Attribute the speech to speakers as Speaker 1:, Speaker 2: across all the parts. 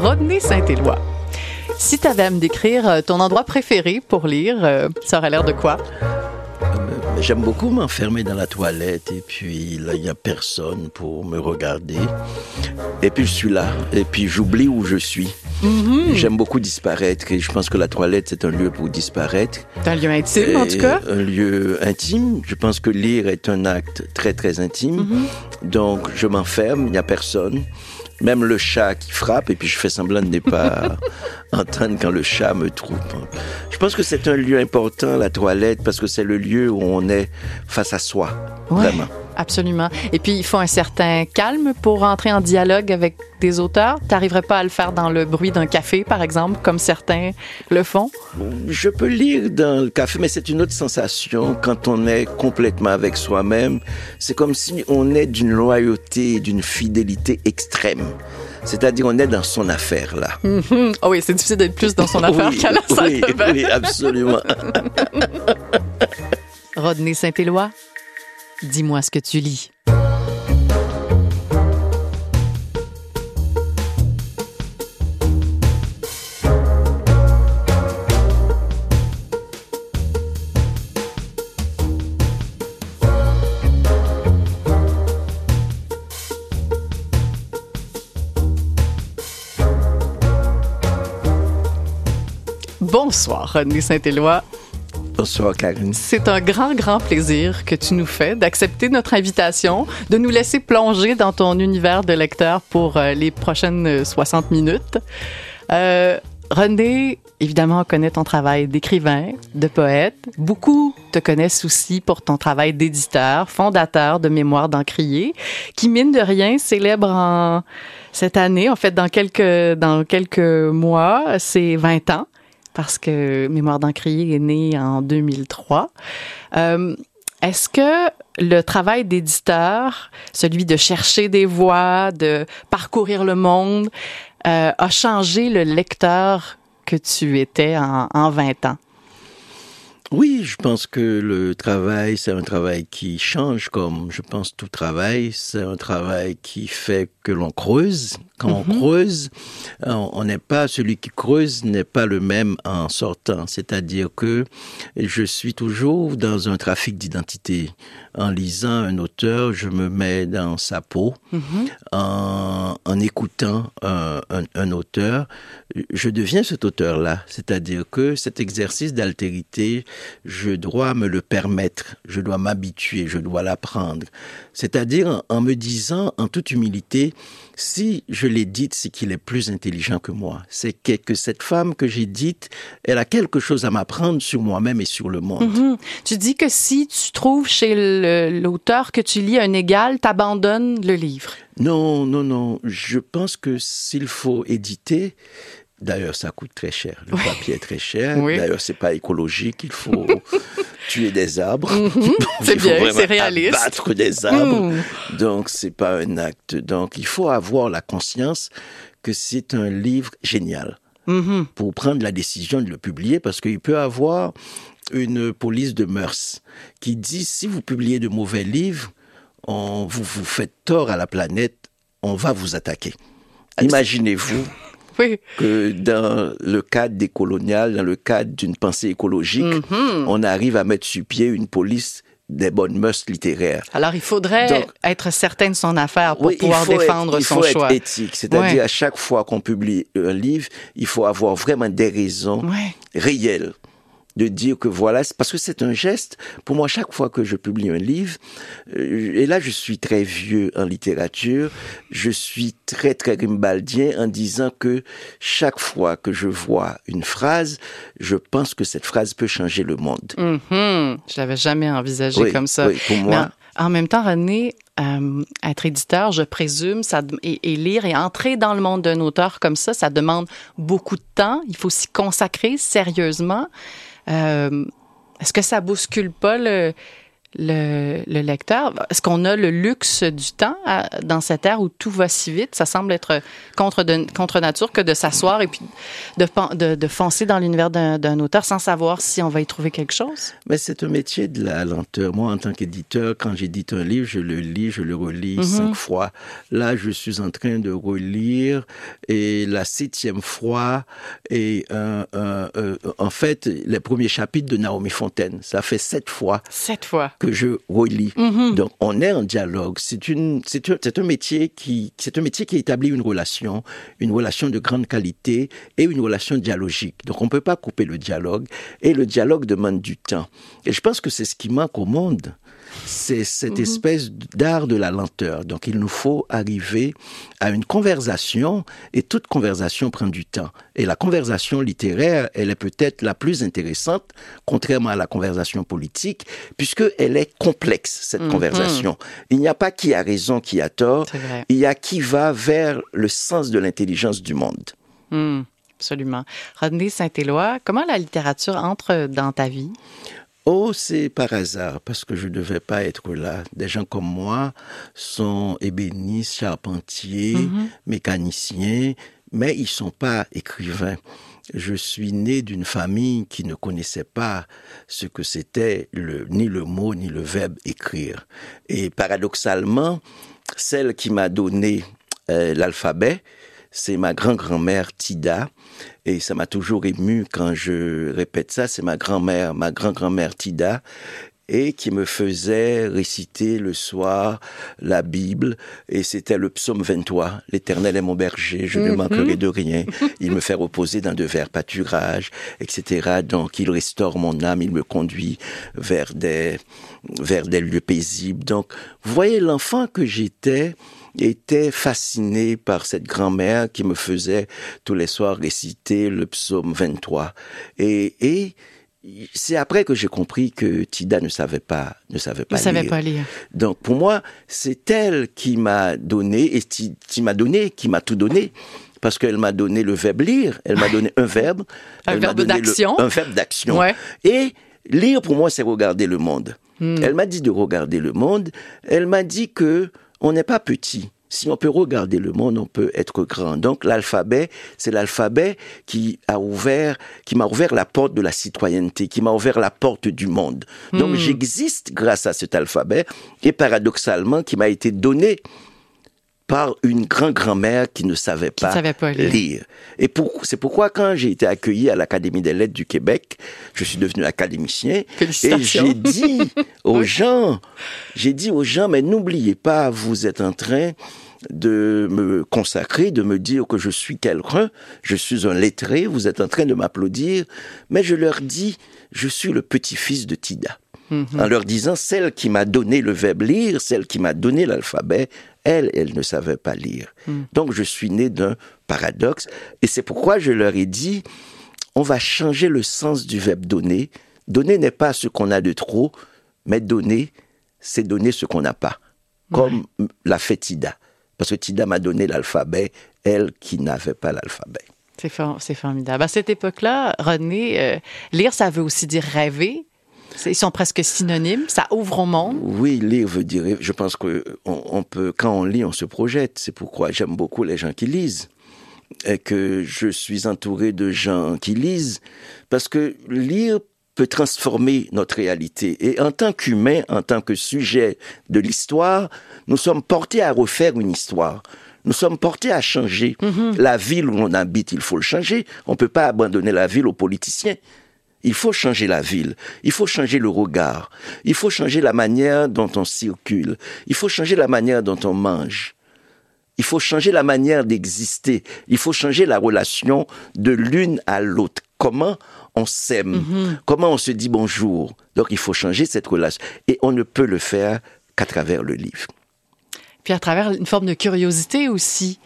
Speaker 1: Rodney Saint-Éloi. Si tu avais à me décrire euh, ton endroit préféré pour lire, euh, ça aurait l'air de quoi?
Speaker 2: Euh, j'aime beaucoup m'enfermer dans la toilette et puis là, il n'y a personne pour me regarder. Et puis je suis là et puis j'oublie où je suis. Mm-hmm. J'aime beaucoup disparaître et je pense que la toilette, c'est un lieu pour disparaître.
Speaker 1: Un lieu intime, en tout cas?
Speaker 2: Un lieu intime. Je pense que lire est un acte très, très intime. Mm-hmm. Donc, je m'enferme, il n'y a personne même le chat qui frappe, et puis je fais semblant de ne pas entendre quand le chat me trouve. Je pense que c'est un lieu important, la toilette, parce que c'est le lieu où on est face à soi, vraiment.
Speaker 1: Absolument. Et puis, il faut un certain calme pour entrer en dialogue avec des auteurs. Tu n'arriverais pas à le faire dans le bruit d'un café, par exemple, comme certains le font?
Speaker 2: Je peux lire dans le café, mais c'est une autre sensation quand on est complètement avec soi-même. C'est comme si on est d'une loyauté, d'une fidélité extrême. C'est-à-dire, on est dans son affaire, là.
Speaker 1: Mm Oh oui, c'est difficile d'être plus dans son affaire qu'à la salle
Speaker 2: oui, oui, absolument.
Speaker 1: Rodney Saint-Éloi, Dis-moi ce que tu lis. Bonsoir, René Saint-Éloi.
Speaker 2: Bonsoir, Karine.
Speaker 1: C'est un grand, grand plaisir que tu nous fais d'accepter notre invitation, de nous laisser plonger dans ton univers de lecteur pour euh, les prochaines 60 minutes. Euh, René, évidemment, connaît ton travail d'écrivain, de poète. Beaucoup te connaissent aussi pour ton travail d'éditeur, fondateur de Mémoire d'Encrier, qui, mine de rien, célèbre en cette année, en fait, dans quelques, dans quelques mois, ses 20 ans parce que Mémoire d'Encrier est né en 2003. Euh, est-ce que le travail d'éditeur, celui de chercher des voix, de parcourir le monde, euh, a changé le lecteur que tu étais en, en 20 ans?
Speaker 2: Oui, je pense que le travail, c'est un travail qui change, comme je pense tout travail. C'est un travail qui fait que l'on creuse. Quand on mhm. creuse, on n'est pas celui qui creuse n'est pas le même en sortant. C'est-à-dire que je suis toujours dans un trafic d'identité. En lisant un auteur, je me mets dans sa peau. Mhm. en, en, écoutant un, un, un auteur, je deviens cet auteur-là. C'est-à-dire que cet exercice d'altérité, je dois me le permettre, je dois m'habituer, je dois l'apprendre. C'est-à-dire en me disant en toute humilité, si je l'ai dite, c'est qu'il est plus intelligent que moi. C'est que, cette femme que j'ai dite, elle a quelque chose à m'apprendre sur moi-même et sur le monde.
Speaker 1: Mhm. Tu dis que si tu trouves chez l'auteur que tu lis un égal, t'abandonnes le livre.
Speaker 2: Non, non, non. Je pense que s'il faut éditer, D'ailleurs, ça coûte très cher. Le papier est très cher. D'ailleurs, c'est pas écologique. Il faut tuer des arbres.
Speaker 1: Mhm. c'est bien, c'est réaliste.
Speaker 2: Abattre des arbres. Donc, Donc, c'est pas un acte. Donc, il faut avoir la conscience que c'est un livre génial mhm. pour prendre la décision de le publier parce qu'il peut avoir une police de mœurs qui dit si vous publiez de mauvais livres, on, vous, vous faites tort à la planète, on va vous attaquer. Imaginez-vous que dans le cadre des coloniales, dans le cadre d'une pensée écologique, mhm. on arrive à mettre sur pied une police des bonnes mœurs littéraires.
Speaker 1: Alors, il faudrait être certain de son affaire pour pouvoir défendre son
Speaker 2: choix.
Speaker 1: Il faut
Speaker 2: être éthique, c'est-à-dire à chaque fois qu'on publie un livre, il faut avoir vraiment des raisons réelles de dire que voilà, parce que c'est un geste. Pour moi, chaque fois que je publie un livre, euh, et là je suis très vieux en littérature, je suis très très grimbaldien en disant que chaque fois que je vois une phrase, je pense que cette phrase peut changer le monde.
Speaker 1: Mm-hmm. Je l'avais jamais envisagé comme ça.
Speaker 2: Oui, pour moi.
Speaker 1: en même temps, René, euh, être éditeur, je présume, ça, et, lire et entrer dans le monde d'un auteur comme ça, ça demande beaucoup de temps. Il faut s'y consacrer sérieusement. Euh, est-ce que ça bouscule pas le, le, le lecteur. Est-ce qu'on a le luxe du temps dans cette ère où tout va si vite? Ça semble être contre, de, contre nature que de s'asseoir et puis de, de, de foncer dans l'univers d'un auteur sans savoir si on va y trouver quelque chose?
Speaker 2: Mais c'est un métier de la lenteur. Moi, en tant qu'éditeur, quand j'édite un livre, je le lis, je le relis mm-hmm. cinq fois. Là, je suis en train de relire et la septième fois et euh, euh, en fait les premiers chapitres de Naomi Fontaine. Ça fait sept fois.
Speaker 1: Sept fois
Speaker 2: que je relis. Mm-hmm. Donc, on est en dialogue. C'est une, c'est un, un métier qui, c'est un métier qui établit une relation, une relation de grande qualité et une relation dialogique. Donc, on peut pas couper le dialogue et le dialogue demande du temps. Et je pense que c'est ce qui manque au monde c'est cette mhm. espèce d'art de la lenteur. Donc il nous faut arriver à une conversation et toute conversation prend du temps. Et la conversation littéraire, elle est peut-être la plus intéressante, contrairement à la conversation politique, puisqu'elle est complexe, cette mhm. conversation. Il n'y a pas qui a raison, qui a tort. Il y a qui va vers le sens de l'intelligence du monde.
Speaker 1: Mhm. absolument. Rodney Saint-Éloi, comment la littérature entre dans ta vie?
Speaker 2: Oh, c'est par hasard, parce que je ne devais pas être là. Des gens comme moi sont ébénistes, charpentiers, mhm. mécaniciens, mais ils sont pas écrivains. Je suis né d'une famille qui ne connaissait pas ce que c'était le, ni le mot ni le verbe écrire. Et paradoxalement, celle qui m'a donné euh, l'alphabet, c'est ma grand-grand-mère Tida. Et ça m'a toujours ému quand je répète ça. C'est ma grand-mère, ma grand-grand-mère Tida et qui me faisait réciter le soir la Bible, et c'était le psaume 23. L'Éternel est mon berger, je ne mhm. manquerai de rien. Il me fait reposer dans de verts pâturages, etc. Donc il restaure mon âme, il me conduit vers des, vers des lieux paisibles. Donc, vous voyez l'enfant que j'étais, était fasciné par cette grand-mère qui me faisait tous les soirs réciter le psaume 23. Et, et c'est après que j'ai compris que Tida ne savait pas, ne savait pas,
Speaker 1: ne savait pas lire.
Speaker 2: Donc pour moi, c'est elle qui m'a donné, et qui m'a donné, qui m'a tout donné parce qu'elle m'a donné le verbe lire, elle m'a donné un verbe,
Speaker 1: un verbe d'action,
Speaker 2: un verbe d'action. Et lire pour moi, c'est regarder le monde. Hmm. Elle m'a dit de regarder le monde. Elle m'a dit que on n'est pas petit. Si on peut regarder le monde, on peut être grand. Donc l'alphabet, c'est l'alphabet qui a ouvert, qui m'a ouvert la porte de la citoyenneté, qui m'a ouvert la porte du monde. Donc hmm. j'existe grâce à cet alphabet et paradoxalement qui m'a été donné par une grand-grand-mère qui ne savait pas, lire. Et c'est pourquoi quand j'ai été accueilli à l'Académie des lettres du Québec, je suis devenu académicien et j'ai dit aux gens, j'ai dit aux gens, mais n'oubliez pas, vous êtes en train de me consacrer, de me dire que je suis quelqu'un, je suis un lettré, vous êtes en train de m'applaudir, mais je leur dis, je suis le petit-fils de Tida. En leur disant, celle qui m'a donné le verbe lire, celle qui m'a donné l'alphabet, elle, elle ne savait pas lire. Hmm. Donc je suis né d'un paradoxe. Et c'est pourquoi je leur ai dit, on va changer le sens du verbe donner. Donner n'est pas ce qu'on a de trop, mais donner, c'est donner ce qu'on n'a pas. Comme l'a fait Tida. Parce que Tida m'a donné l'alphabet, elle qui n'avait pas l'alphabet.
Speaker 1: C'est formidable. À cette époque-là, René, euh, lire, ça veut aussi dire rêver. Ils sont presque synonymes. Ça ouvre au monde.
Speaker 2: Oui, lire veut dire. Je pense que on, peut, quand on lit, on se projette. C'est pourquoi j'aime beaucoup les gens qui lisent et que je suis entouré de gens qui lisent parce que lire peut transformer notre réalité. Et en tant qu'humain, en tant que sujet de l'histoire, nous sommes portés à refaire une histoire. Nous sommes portés à changer. Mm-hmm. La ville où on habite, il faut le changer. On ne peut pas abandonner la ville aux politiciens. Il faut changer la ville, il faut changer le regard, il faut changer la manière dont on circule, il faut changer la manière dont on mange. Il faut changer la manière d'exister, il faut changer la relation de l'une à l'autre. Comment on s'aime, mm-hmm. comment on se dit bonjour. Donc il faut changer cette relation. Et on ne peut le faire qu'à travers le livre.
Speaker 1: Puis à travers une forme de curiosité aussi.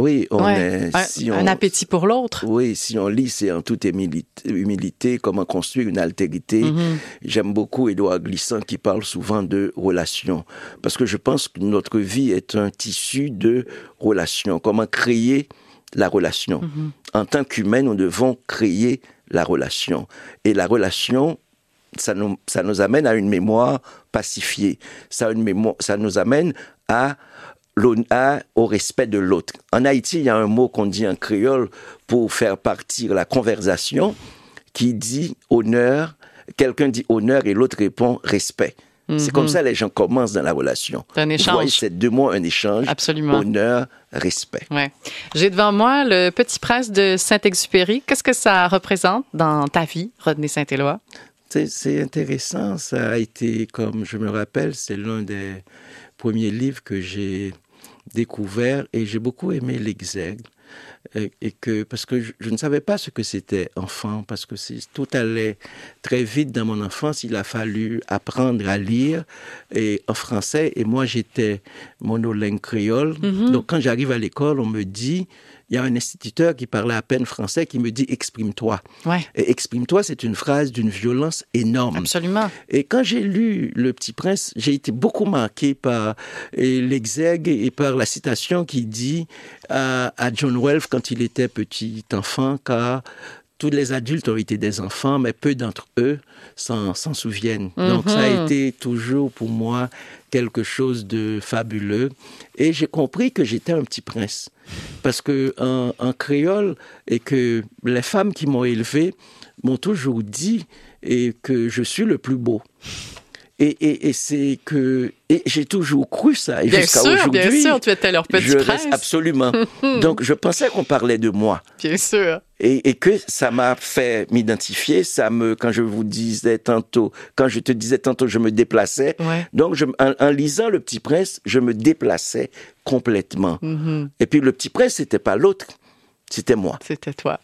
Speaker 2: Oui, on
Speaker 1: est. Si un, appétit pour l'autre.
Speaker 2: Oui, si on lit, c'est en toute humilité, comment construire une altérité. Mm-hmm. J'aime beaucoup Édouard Glissant qui parle souvent de relations. Parce que je pense que notre vie est un tissu de relations. Comment créer la relation. Mm-hmm. En tant qu'humain, nous devons créer la relation. Et la relation ça nous, ça nous amène à une mémoire pacifiée. Ça, une mémoire, ça nous amène à, à au respect de l'autre. En Haïti, il y a un mot qu'on dit en créole pour faire partir la conversation qui dit honneur. Quelqu'un dit honneur et l'autre répond respect. C'est comme mhm. ça que les gens commencent dans la relation.
Speaker 1: un échange.
Speaker 2: c'est deux mots, un échange.
Speaker 1: Absolument.
Speaker 2: Honneur, respect.
Speaker 1: Ouais. J'ai devant moi le Petit Prince de Saint-Exupéry. Qu'est-ce que ça représente dans ta vie, Rodney Saint-Éloi?
Speaker 2: C'est intéressant. Ça a été, comme je me rappelle, c'est l'un des premiers livres que j'ai découvert et j'ai beaucoup aimé l'exemple et, que parce que je, ne savais pas ce que c'était enfant parce que tout allait très vite dans mon enfance. Il a fallu apprendre à lire et en français et moi j'étais monolingue créole. Mm-hmm. Donc quand j'arrive à l'école, on me dit il y a un instituteur qui parlait à peine français qui me dit exprime-toi.
Speaker 1: Ouais.
Speaker 2: Et exprime-toi, c'est une phrase d'une violence énorme.
Speaker 1: Absolument.
Speaker 2: Et quand j'ai lu Le Petit Prince, j'ai été beaucoup marqué par l'exègue et par la citation qui dit à, à John Wells quand il était petit enfant, car tous les adultes ont été des enfants, mais peu d'entre eux s'en souviennent. Donc ça a mhm. été toujours pour moi quelque chose de fabuleux. Et j'ai compris que j'étais un petit prince. Parce que en, créole, et que les femmes qui m'ont élevé m'ont toujours dit et que je suis le plus beau. Et, et, c'est que et j'ai toujours cru ça.
Speaker 1: Et jusqu'à aujourd'hui, bien sûr, tu étais leur petit
Speaker 2: je Reste absolument. Donc je pensais qu'on parlait de moi.
Speaker 1: Bien sûr.
Speaker 2: Et, et que ça m'a fait m'identifier. Ça me, quand je vous disais tantôt, quand je te disais tantôt, je me déplaçais. Donc je, en, lisant Le Petit Prince, je me déplaçais complètement. Mm-hmm. Et puis Le Petit Prince, c'était pas l'autre. C'était moi.
Speaker 1: C'était toi.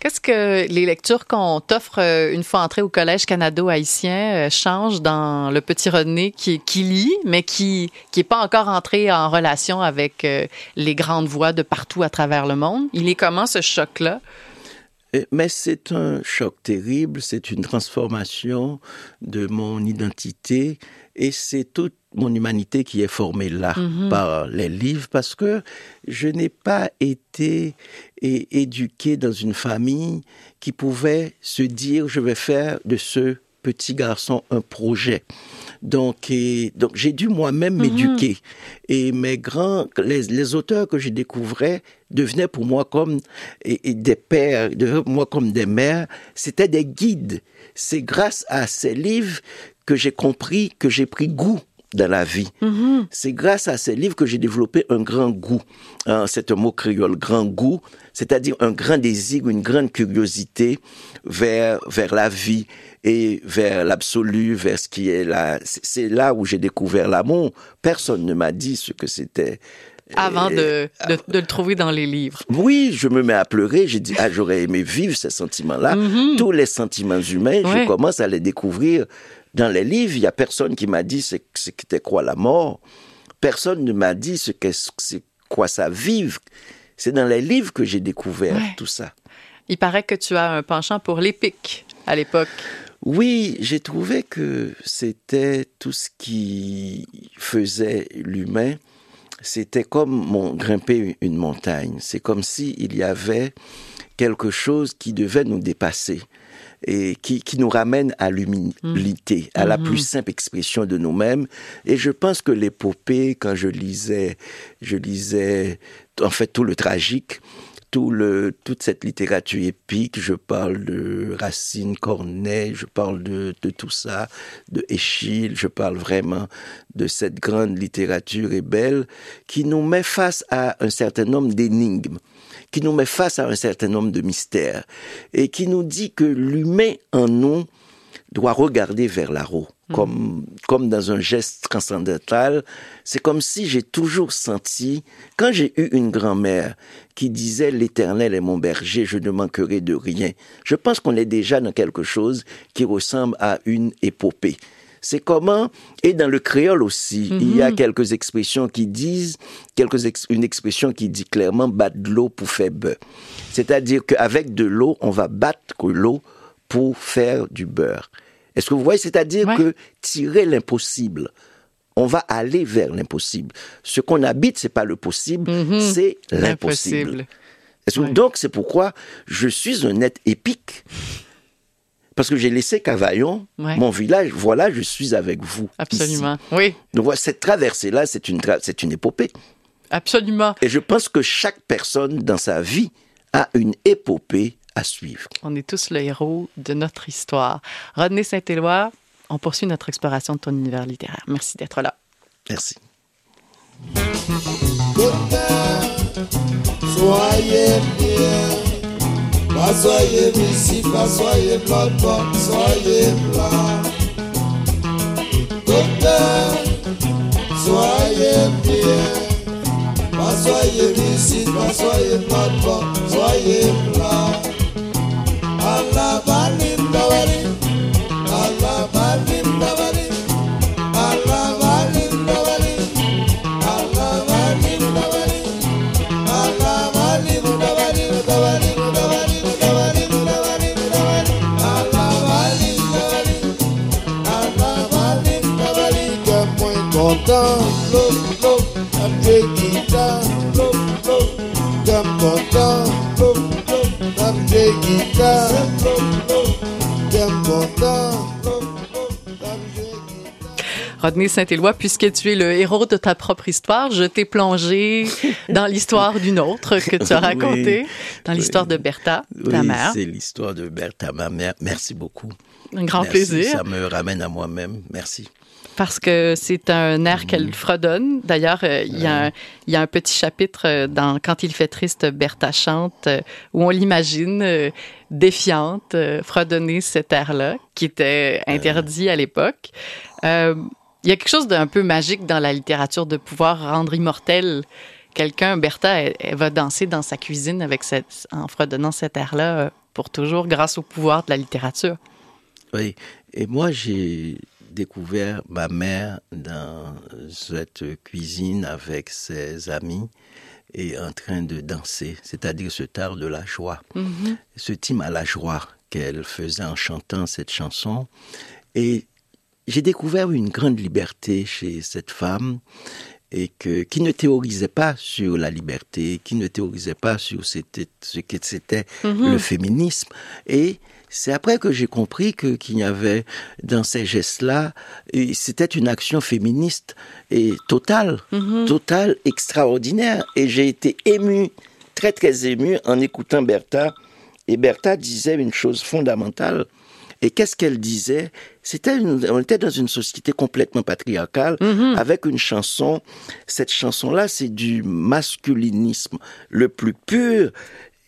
Speaker 1: Qu'est-ce que les lectures qu'on t'offre euh, une fois entré au Collège canado-haïtien euh, changent dans le petit René qui, qui lit, mais qui n'est pas encore entré en relation avec euh, les grandes voix de partout à travers le monde? Il est comment ce choc-là?
Speaker 2: Mais c'est un choc terrible, c'est une transformation de mon identité et c'est toute mon humanité qui est formée là mhm. par les livres parce que je n'ai pas été éduqué dans une famille qui pouvait se dire je vais faire de ce petit garçon un projet. Donc, donc j'ai dû moi-même mhm. m'éduquer. Et mes grands, les, auteurs que je découvrais devenaient pour moi comme et, des pères, devenaient pour moi comme des mères. C'était des guides. C'est grâce à ces livres que j'ai compris, que j'ai pris goût dans la vie. Mm-hmm. C'est grâce à ces livres que j'ai développé un grand goût. Hein, c'est un mot créole, grand goût, c'est-à-dire un grand désir, une grande curiosité vers, vers la vie et vers l'absolu, vers ce qui est là. C'est là où j'ai découvert l'amour. Personne ne m'a dit ce que c'était.
Speaker 1: Avant de, de, le trouver dans les livres.
Speaker 2: Oui, je me mets à pleurer. J'ai dit, ah, j'aurais aimé vivre ces sentiments-là. Mm-hmm. Tous les sentiments humains, je commence à les découvrir dans les livres, il y a personne qui m'a dit ce qu'était quoi la mort. Personne ne m'a dit ce qu'est c'est quoi ça vivre. C'est dans les livres que j'ai découvert tout ça.
Speaker 1: Il paraît que tu as un penchant pour l'épique à l'époque.
Speaker 2: Oui, j'ai trouvé que c'était tout ce qui faisait l'humain. C'était comme mon, grimper une montagne. C'est comme s'il y avait quelque chose qui devait nous dépasser et qui, qui nous ramène à l'humilité, à la plus mm-hmm. simple expression de nous-mêmes. Et je pense que l'épopée, quand je lisais, je lisais en fait tout le tragique, tout le, toute cette littérature épique, je parle de Racine, Corneille, je parle de, de tout ça, de Échille, je parle vraiment de cette grande littérature belle qui nous met face à un certain nombre d'énigmes qui nous met face à un certain nombre de mystères et qui nous dit que l'humain en nous doit regarder vers là-haut, hmm. comme, comme dans un geste transcendantal. C'est comme si j'ai toujours senti, quand j'ai eu une grand-mère qui disait l'Éternel est mon berger, je ne manquerai de rien. Je pense qu'on est déjà dans quelque chose qui ressemble à une épopée. C'est comment, et dans le créole aussi, il y a mhm. quelques expressions qui disent, quelques une expression qui dit clairement battre de l'eau pour faire beurre. C'est-à-dire qu'avec de l'eau, on va battre l'eau pour faire du beurre. Est-ce que vous voyez? C'est-à-dire que tirer l'impossible, on va aller vers l'impossible. Ce qu'on habite, c'est pas le possible, mhm. c'est l'impossible. Donc, c'est pourquoi je suis un être épique. Parce que j'ai laissé Cavaillon,
Speaker 1: Ouais.
Speaker 2: mon village, voilà, je suis avec vous.
Speaker 1: Absolument. Oui.
Speaker 2: Donc voilà, cette traversée-là, c'est une, tra- une épopée.
Speaker 1: absolument.
Speaker 2: Et je pense que chaque personne dans sa vie a une épopée à suivre.
Speaker 1: On est tous le héros de notre histoire. Rodney Saint-Éloi, on poursuit notre exploration de ton univers littéraire. Merci d'être là.
Speaker 2: Merci.
Speaker 3: Soyez bien, pas soyez pas soyez pas soyez blanc. Docteur, soyez bien, pas soyez pas soyez pas soyez blanc. Allah balinda
Speaker 1: Rodney Saint-Éloi, puisque tu es le héros de ta propre histoire, je t'ai plongé dans l'histoire d'une autre que tu as racontée, dans l'histoire de Bertha, ta
Speaker 2: oui,
Speaker 1: mère.
Speaker 2: c'est l'histoire de Bertha, ma mère. Merci beaucoup.
Speaker 1: Un grand plaisir.
Speaker 2: Ça me ramène à moi-même. Merci.
Speaker 1: Parce que c'est un air qu'elle fredonne. D'ailleurs, euh, il y, a un- il y a un petit chapitre euh, dans Quand il fait triste, Bertha chante, euh, où on l'imagine euh, défiante, fredonner cet air-là, qui était interdit à l'époque. Il y a quelque chose d'un peu magique dans la littérature de pouvoir rendre immortel quelqu'un. Bertha, elle, elle va danser dans sa cuisine avec cette, en fredonnant cet air-là pour toujours grâce au pouvoir de la littérature.
Speaker 2: Oui. Et moi, j'ai découvert ma mère dans cette cuisine avec ses amis et en train de danser, c'est-à-dire ce tard de la joie. Ce team à la joie qu'elle faisait en chantant cette chanson. Et j'ai découvert une grande liberté chez cette femme et que, qui ne théorisait pas sur la liberté, qui ne théorisait pas sur ce que c'était le féminisme. Et c'est après que j'ai compris que qu'il y avait dans ces gestes-là, c'était une action féministe et totale, totale, extraordinaire. Et j'ai été ému, très très ému en écoutant Bertha. Et Bertha disait une chose fondamentale. Et qu'est-ce qu'elle disait? C'était une- on était dans une société complètement patriarcale avec une chanson. Cette chanson-là, c'est du masculinisme le plus pur.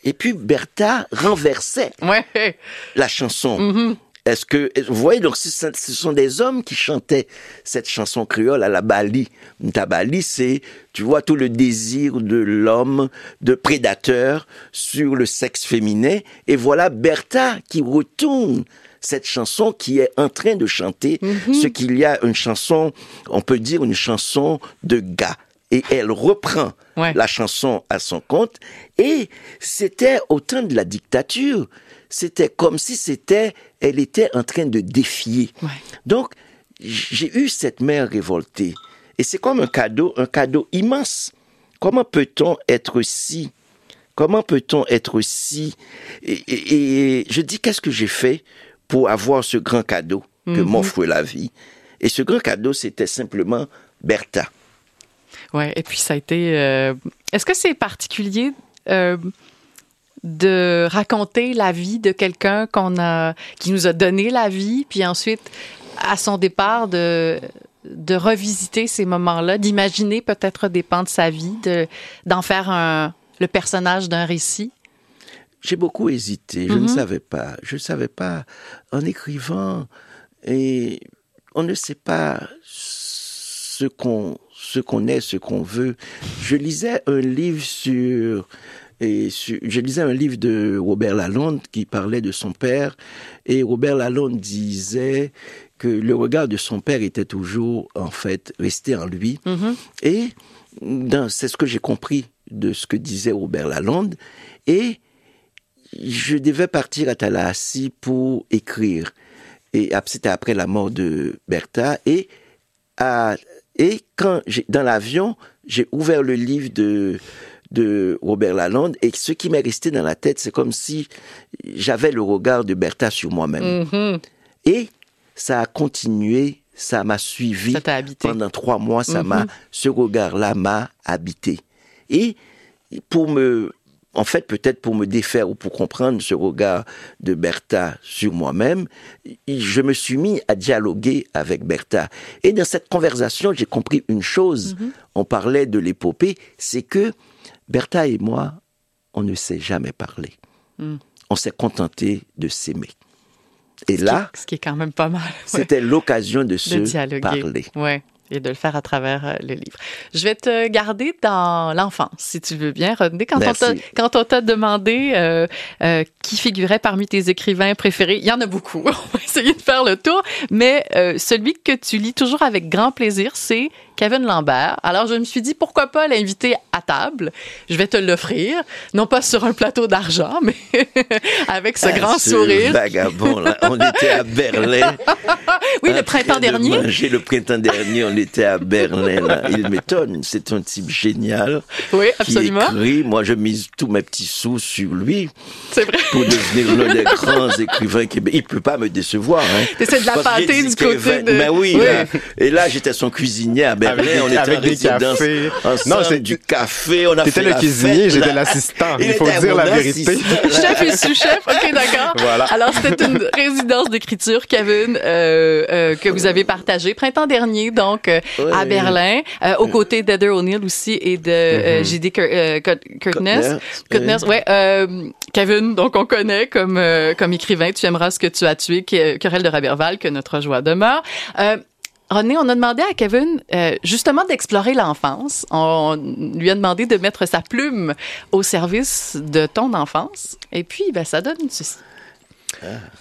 Speaker 2: Et puis Bertha renversait
Speaker 1: Ouais.
Speaker 2: la chanson. Est-ce que vous voyez donc ce sont- des hommes qui chantaient cette chanson créole à la Bali. Ta Bali, c'est tu vois tout le désir de l'homme, de prédateur sur le sexe féminin. Et voilà Bertha qui retourne cette chanson qui est en train de chanter ce qu'il y a une chanson, on peut dire une chanson de gars. Et elle reprend
Speaker 1: Ouais.
Speaker 2: la chanson à son compte. Et c'était au temps de la dictature. C'était comme si c'était, elle était en train de défier.
Speaker 1: Ouais.
Speaker 2: Donc, j'ai eu cette mère révoltée. Et c'est comme un cadeau, un cadeau immense. Comment peut-on être si Comment peut-on être si et, et- et je dis, qu'est-ce que j'ai fait pour avoir ce grand cadeau que m'offre la vie? Et ce grand cadeau, c'était simplement Bertha.
Speaker 1: Ouais, et puis ça a été. euh, Est-ce que c'est particulier euh, de raconter la vie de quelqu'un qu'on a, qui nous a donné la vie, puis ensuite, à son départ, de de revisiter ces moments-là, d'imaginer peut-être des pans de sa vie, de d'en faire un le personnage d'un récit?
Speaker 2: J'ai beaucoup hésité. Je ne savais pas. Je ne savais pas. En écrivant, et on ne sait pas ce qu'on ce qu'on est, ce qu'on veut. Je lisais un livre sur et sur- je lisais un livre de Robert Lalonde qui parlait de son père et Robert Lalonde disait que le regard de son père était toujours en fait resté en lui et dans- c'est ce que j'ai compris de ce que disait Robert Lalonde et je devais partir à Tallahassee pour écrire. Et c'était après la mort de Bertha. Et, à- et quand j'ai, dans l'avion, j'ai ouvert le livre de, de Robert Lalande. Et ce qui m'est resté dans la tête, c'est comme si j'avais le regard de Bertha sur moi-même.
Speaker 1: Mhm.
Speaker 2: Et ça a continué, ça m'a suivi
Speaker 1: Ça t'a habité.
Speaker 2: pendant trois mois. Ça m'a, ce regard-là m'a habité. Et pour me, en fait, peut-être pour me défaire ou pour comprendre ce regard de Bertha sur moi-même, je me suis mis à dialoguer avec Bertha. Et dans cette conversation, j'ai compris une chose.
Speaker 1: Mhm.
Speaker 2: On parlait de l'épopée, c'est que Bertha et moi, on ne s'est jamais parlé.
Speaker 1: Mm.
Speaker 2: On s'est contenté de s'aimer. Et
Speaker 1: Ce qui-
Speaker 2: là,
Speaker 1: ce qui est quand même pas mal. ouais.
Speaker 2: c'était l'occasion de se
Speaker 1: dialoguer.
Speaker 2: parler.
Speaker 1: Ouais. Et de le faire à travers euh, le livre. Je vais te garder dans l'enfance, si tu veux bien, Rodney. Quand on
Speaker 2: Merci.
Speaker 1: t'a, quand on t'a demandé euh, euh, qui figurait parmi tes écrivains préférés, il y en a beaucoup. On va essayer de faire le tour. Mais euh, celui que tu lis toujours avec grand plaisir, c'est Kevin Lambert. Alors, je me suis dit, pourquoi pas l'inviter à table? Je vais te l'offrir. Non pas sur un plateau d'argent, mais avec ce
Speaker 2: Ah,
Speaker 1: grand
Speaker 2: ce
Speaker 1: sourire.
Speaker 2: Vagabond, là. On était à Berlin.
Speaker 1: Oui, le printemps
Speaker 2: de
Speaker 1: dernier.
Speaker 2: manger. Le printemps dernier, on était à Berlin. Là. Il m'étonne. C'est un type génial.
Speaker 1: Oui,
Speaker 2: Qui
Speaker 1: absolument.
Speaker 2: écrit. Moi, je mise tous mes petits sous sur lui
Speaker 1: C'est vrai.
Speaker 2: pour devenir l'un des grands écrivains québécois. Il peut pas me décevoir. Hein.
Speaker 1: T'essaies de la pâter du côté de-
Speaker 2: Ben oui.
Speaker 1: Oui.
Speaker 2: là. Et là, j'étais son cuisinier à Berlin.
Speaker 4: Des-
Speaker 2: on était
Speaker 4: avec des cafés.
Speaker 2: ensemble,
Speaker 4: Non, c'est-
Speaker 2: du café. On a fait
Speaker 4: le
Speaker 2: la
Speaker 4: cuisinier, j'étais l'assistant.
Speaker 2: Il
Speaker 4: Il faut dire la vérité.
Speaker 1: Chef et sous-chef, ok, d'accord.
Speaker 4: Voilà.
Speaker 1: Alors, c'était une résidence d'écriture, Kevin, euh, euh, que vous avez partagée printemps dernier, donc, euh, à. Berlin, euh, aux côtés d'Heather O'Neill aussi et de euh, J.D. Cur- euh, Curt- Curtness.
Speaker 2: Cutner,
Speaker 1: Cutness, ouais. euh, Kevin, donc, on connaît comme, euh, comme écrivain, Tu aimeras ce que tu as tué, Querelle de Raberval, que notre joie demeure. René, on a demandé à Kevin euh, justement d'explorer l'enfance. On lui a demandé de mettre sa plume au service de ton enfance. Et puis, ben, ça donne ceci.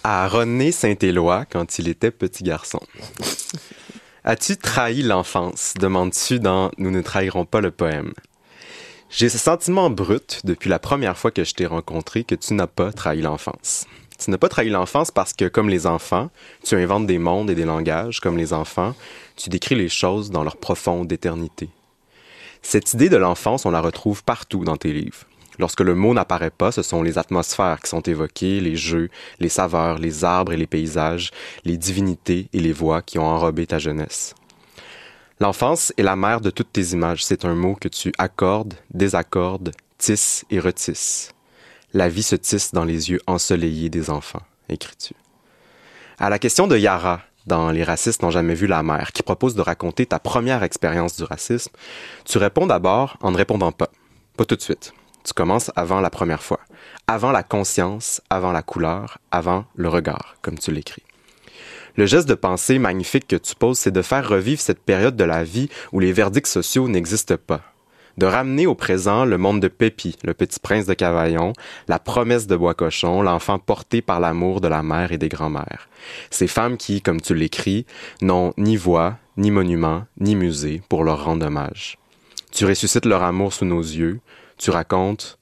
Speaker 4: à René Saint-Éloi quand il était petit garçon. As-tu trahi l'enfance? Demandes-tu dans Nous ne trahirons pas le poème. J'ai ce sentiment brut depuis la première fois que je t'ai rencontré que tu n'as pas trahi l'enfance. Tu n'as pas trahi l'enfance parce que, comme les enfants, tu inventes des mondes et des langages, comme les enfants, tu décris les choses dans leur profonde éternité. Cette idée de l'enfance, on la retrouve partout dans tes livres. Lorsque le mot n'apparaît pas, ce sont les atmosphères qui sont évoquées, les jeux, les saveurs, les arbres et les paysages, les divinités et les voix qui ont enrobé ta jeunesse. L'enfance est la mère de toutes tes images. C'est un mot que tu accordes, désaccordes, tisses et retisses. La vie se tisse dans les yeux ensoleillés des enfants, écris-tu. À la question de Yara, dans Les racistes n'ont jamais vu la mer, qui propose de raconter ta première expérience du racisme, tu réponds d'abord en ne répondant pas. Pas tout de suite. Tu commences avant la première fois. Avant la conscience, avant la couleur, avant le regard, comme tu l'écris. Le geste de pensée magnifique que tu poses, c'est de faire revivre cette période de la vie où les verdicts sociaux n'existent pas. De ramener au présent le monde de Pépi, le petit prince de Cavaillon, la promesse de Bois-Cochon, l'enfant porté par l'amour de la mère et des grands-mères. Ces femmes qui, comme tu l'écris, n'ont ni voix, ni monument, ni musée pour leur rendre hommage. Tu ressuscites leur amour sous nos yeux, tu racontes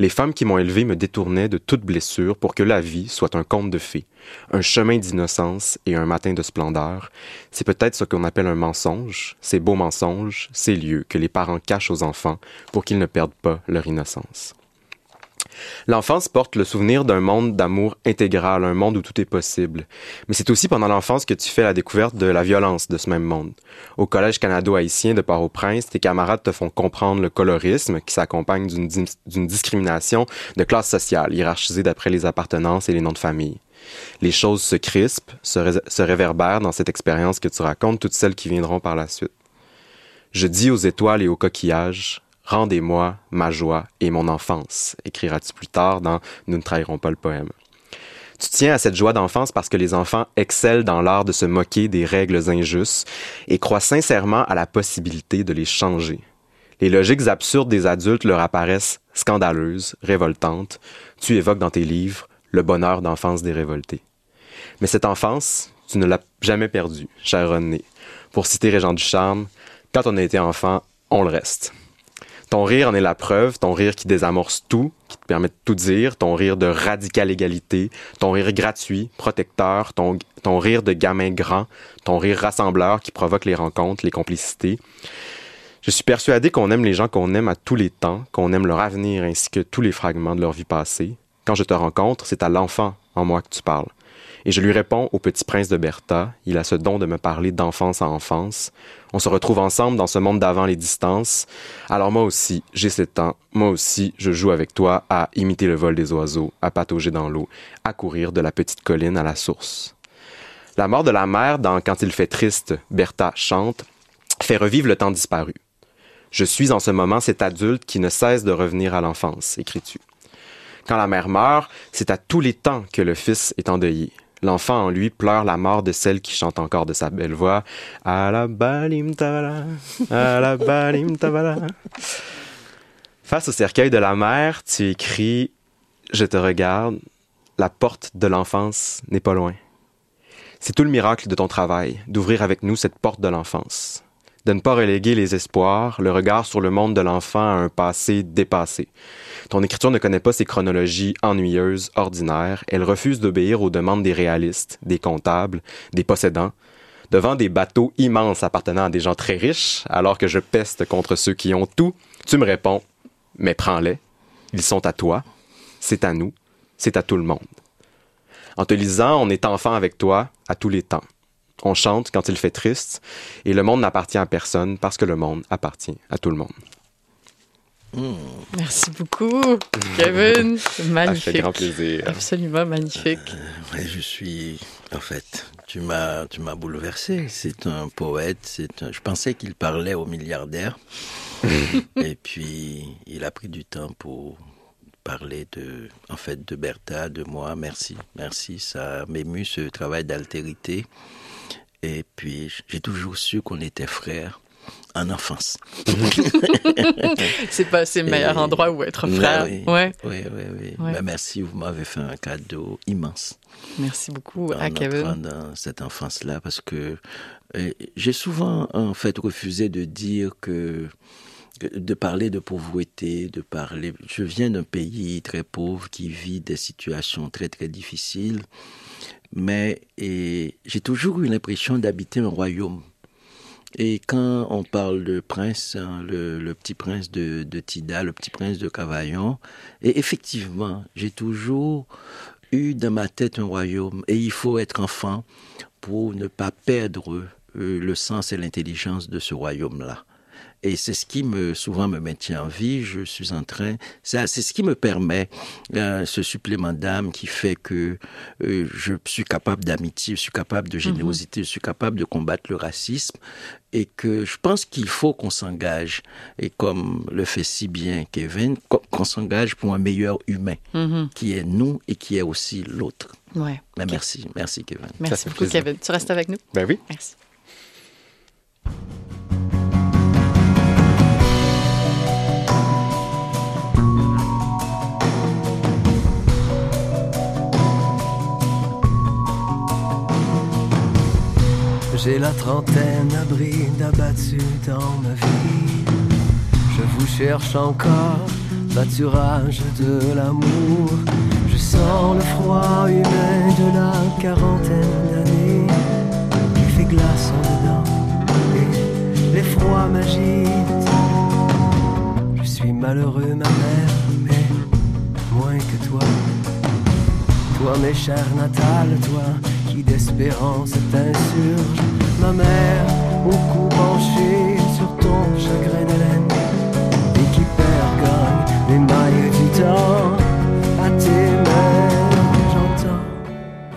Speaker 4: Les femmes qui m'ont élevé me détournaient de toute blessure pour que la vie soit un conte de fées, un chemin d'innocence et un matin de splendeur. C'est peut-être ce qu'on appelle un mensonge, ces beaux mensonges, ces lieux que les parents cachent aux enfants pour qu'ils ne perdent pas leur innocence. L'enfance porte le souvenir d'un monde d'amour intégral, un monde où tout est possible. Mais c'est aussi pendant l'enfance que tu fais la découverte de la violence de ce même monde. Au Collège canado-haïtien de Port-au-Prince, tes camarades te font comprendre le colorisme qui s'accompagne d'une dis- d'une discrimination de classe sociale, hiérarchisée d'après les appartenances et les noms de famille. Les choses se crispent, se réverbèrent dans cette expérience que tu racontes, toutes celles qui viendront par la suite. Je dis aux étoiles et aux coquillages, Rendez-moi ma joie et mon enfance, écriras-tu plus tard dans Nous ne trahirons pas le poème. Tu tiens à cette joie d'enfance parce que les enfants excellent dans l'art de se moquer des règles injustes et croient sincèrement à la possibilité de les changer. Les logiques absurdes des adultes leur apparaissent scandaleuses, révoltantes. Tu évoques dans tes livres le bonheur d'enfance des révoltés. Mais cette enfance, tu ne l'as jamais perdue, cher René. Pour citer Régent Ducharme, quand on a été enfant, on le reste. Ton rire en est la preuve, ton rire qui désamorce tout, qui te permet de tout dire, ton rire de radicale égalité, ton rire gratuit, protecteur, ton, ton rire de gamin grand, ton rire rassembleur qui provoque les rencontres, les complicités. Je suis persuadé qu'on aime les gens qu'on aime à tous les temps, qu'on aime leur avenir ainsi que tous les fragments de leur vie passée. Quand je te rencontre, c'est à l'enfant en moi que tu parles. Et je lui réponds au petit prince de Bertha, il a ce don de me parler d'enfance à enfance. On se retrouve ensemble dans ce monde d'avant les distances. Alors moi aussi, j'ai sept ans, moi aussi, je joue avec toi à imiter le vol des oiseaux, à patauger dans l'eau, à courir de la petite colline à la source. La mort de la mère dans Quand il fait triste, Bertha chante, fait revivre le temps disparu. Je suis en ce moment cet adulte qui ne cesse de revenir à l'enfance, écris-tu. Quand la mère meurt, c'est à tous les temps que le fils est endeuillé. L'enfant en lui pleure la mort de celle qui chante encore de sa belle voix. À la à la. Face au cercueil de la mère, tu écris Je te regarde, la porte de l'enfance n'est pas loin. C'est tout le miracle de ton travail, d'ouvrir avec nous cette porte de l'enfance de ne pas reléguer les espoirs, le regard sur le monde de l'enfant à un passé dépassé. Ton écriture ne connaît pas ces chronologies ennuyeuses, ordinaires. Elle refuse d'obéir aux demandes des réalistes, des comptables, des possédants. Devant des bateaux immenses appartenant à des gens très riches, alors que je peste contre ceux qui ont tout, tu me réponds, mais prends-les. Ils sont à toi. C'est à nous. C'est à tout le monde. En te lisant, on est enfant avec toi à tous les temps. On chante quand il fait triste, et le monde n'appartient à personne parce que le monde appartient à tout le monde.
Speaker 1: Merci beaucoup, Kevin. Magnifique.
Speaker 4: Ah, ça fait grand plaisir.
Speaker 1: Absolument magnifique.
Speaker 2: Euh, ouais, je suis, en fait, tu m'as, tu m'as bouleversé. C'est un poète. C'est un, je pensais qu'il parlait aux milliardaires. et puis, il a pris du temps pour parler de, en fait, de Bertha, de moi. Merci, merci. Ça m'ému ce travail d'altérité. Et puis, j'ai toujours su qu'on était frères en enfance.
Speaker 1: c'est pas c'est le meilleur
Speaker 2: Et-
Speaker 1: endroit où être frère.
Speaker 2: Oui,
Speaker 1: Ouais.
Speaker 2: oui, oui. oui.
Speaker 1: Ouais.
Speaker 2: Ben, merci, vous m'avez fait un cadeau immense.
Speaker 1: Merci beaucoup
Speaker 2: en
Speaker 1: à Kevin.
Speaker 2: dans cette enfance-là parce que j'ai souvent en fait refusé de dire que- de parler de pauvreté, de parler. Je viens d'un pays très pauvre qui vit des situations très très difficiles, mais j'ai toujours eu l'impression d'habiter un royaume. Et quand on parle de prince, hein, le, petit prince de, de Tida, le petit prince de Cavaillon, et effectivement, j'ai toujours eu dans ma tête un royaume. Et il faut être enfant pour ne pas perdre euh, le sens et l'intelligence de ce royaume-là. Et c'est ce qui me souvent me maintient en vie. Je suis en train, c'est ce qui me permet euh, ce supplément d'âme qui fait que euh, je suis capable d'amitié, je suis capable de générosité, je suis capable de combattre le racisme, et que je pense qu'il faut qu'on s'engage, et comme le fait si bien Kevin, qu'on s'engage pour un meilleur humain
Speaker 1: Mhm.
Speaker 2: qui est nous et qui est aussi l'autre.
Speaker 1: Ouais.
Speaker 2: Mais merci, merci Kevin.
Speaker 1: Merci beaucoup,
Speaker 4: plaisir.
Speaker 1: Kevin. Tu restes avec nous?
Speaker 4: Ben oui.
Speaker 1: Merci.
Speaker 5: J'ai la trentaine, un bride abattu dans ma vie. Je vous cherche encore, pâturage de l'amour. Je sens le froid humain de la quarantaine d'années. Il fait glace en dedans et l'effroi m'agite. Je suis malheureux, ma mère, mais moins que toi. Toi, mes chers natales, toi d'espérance t'insurge, ma mère, au cou penché sur ton chagrin d'haleine, et qui perd les mailles du temps à tes mains. J'entends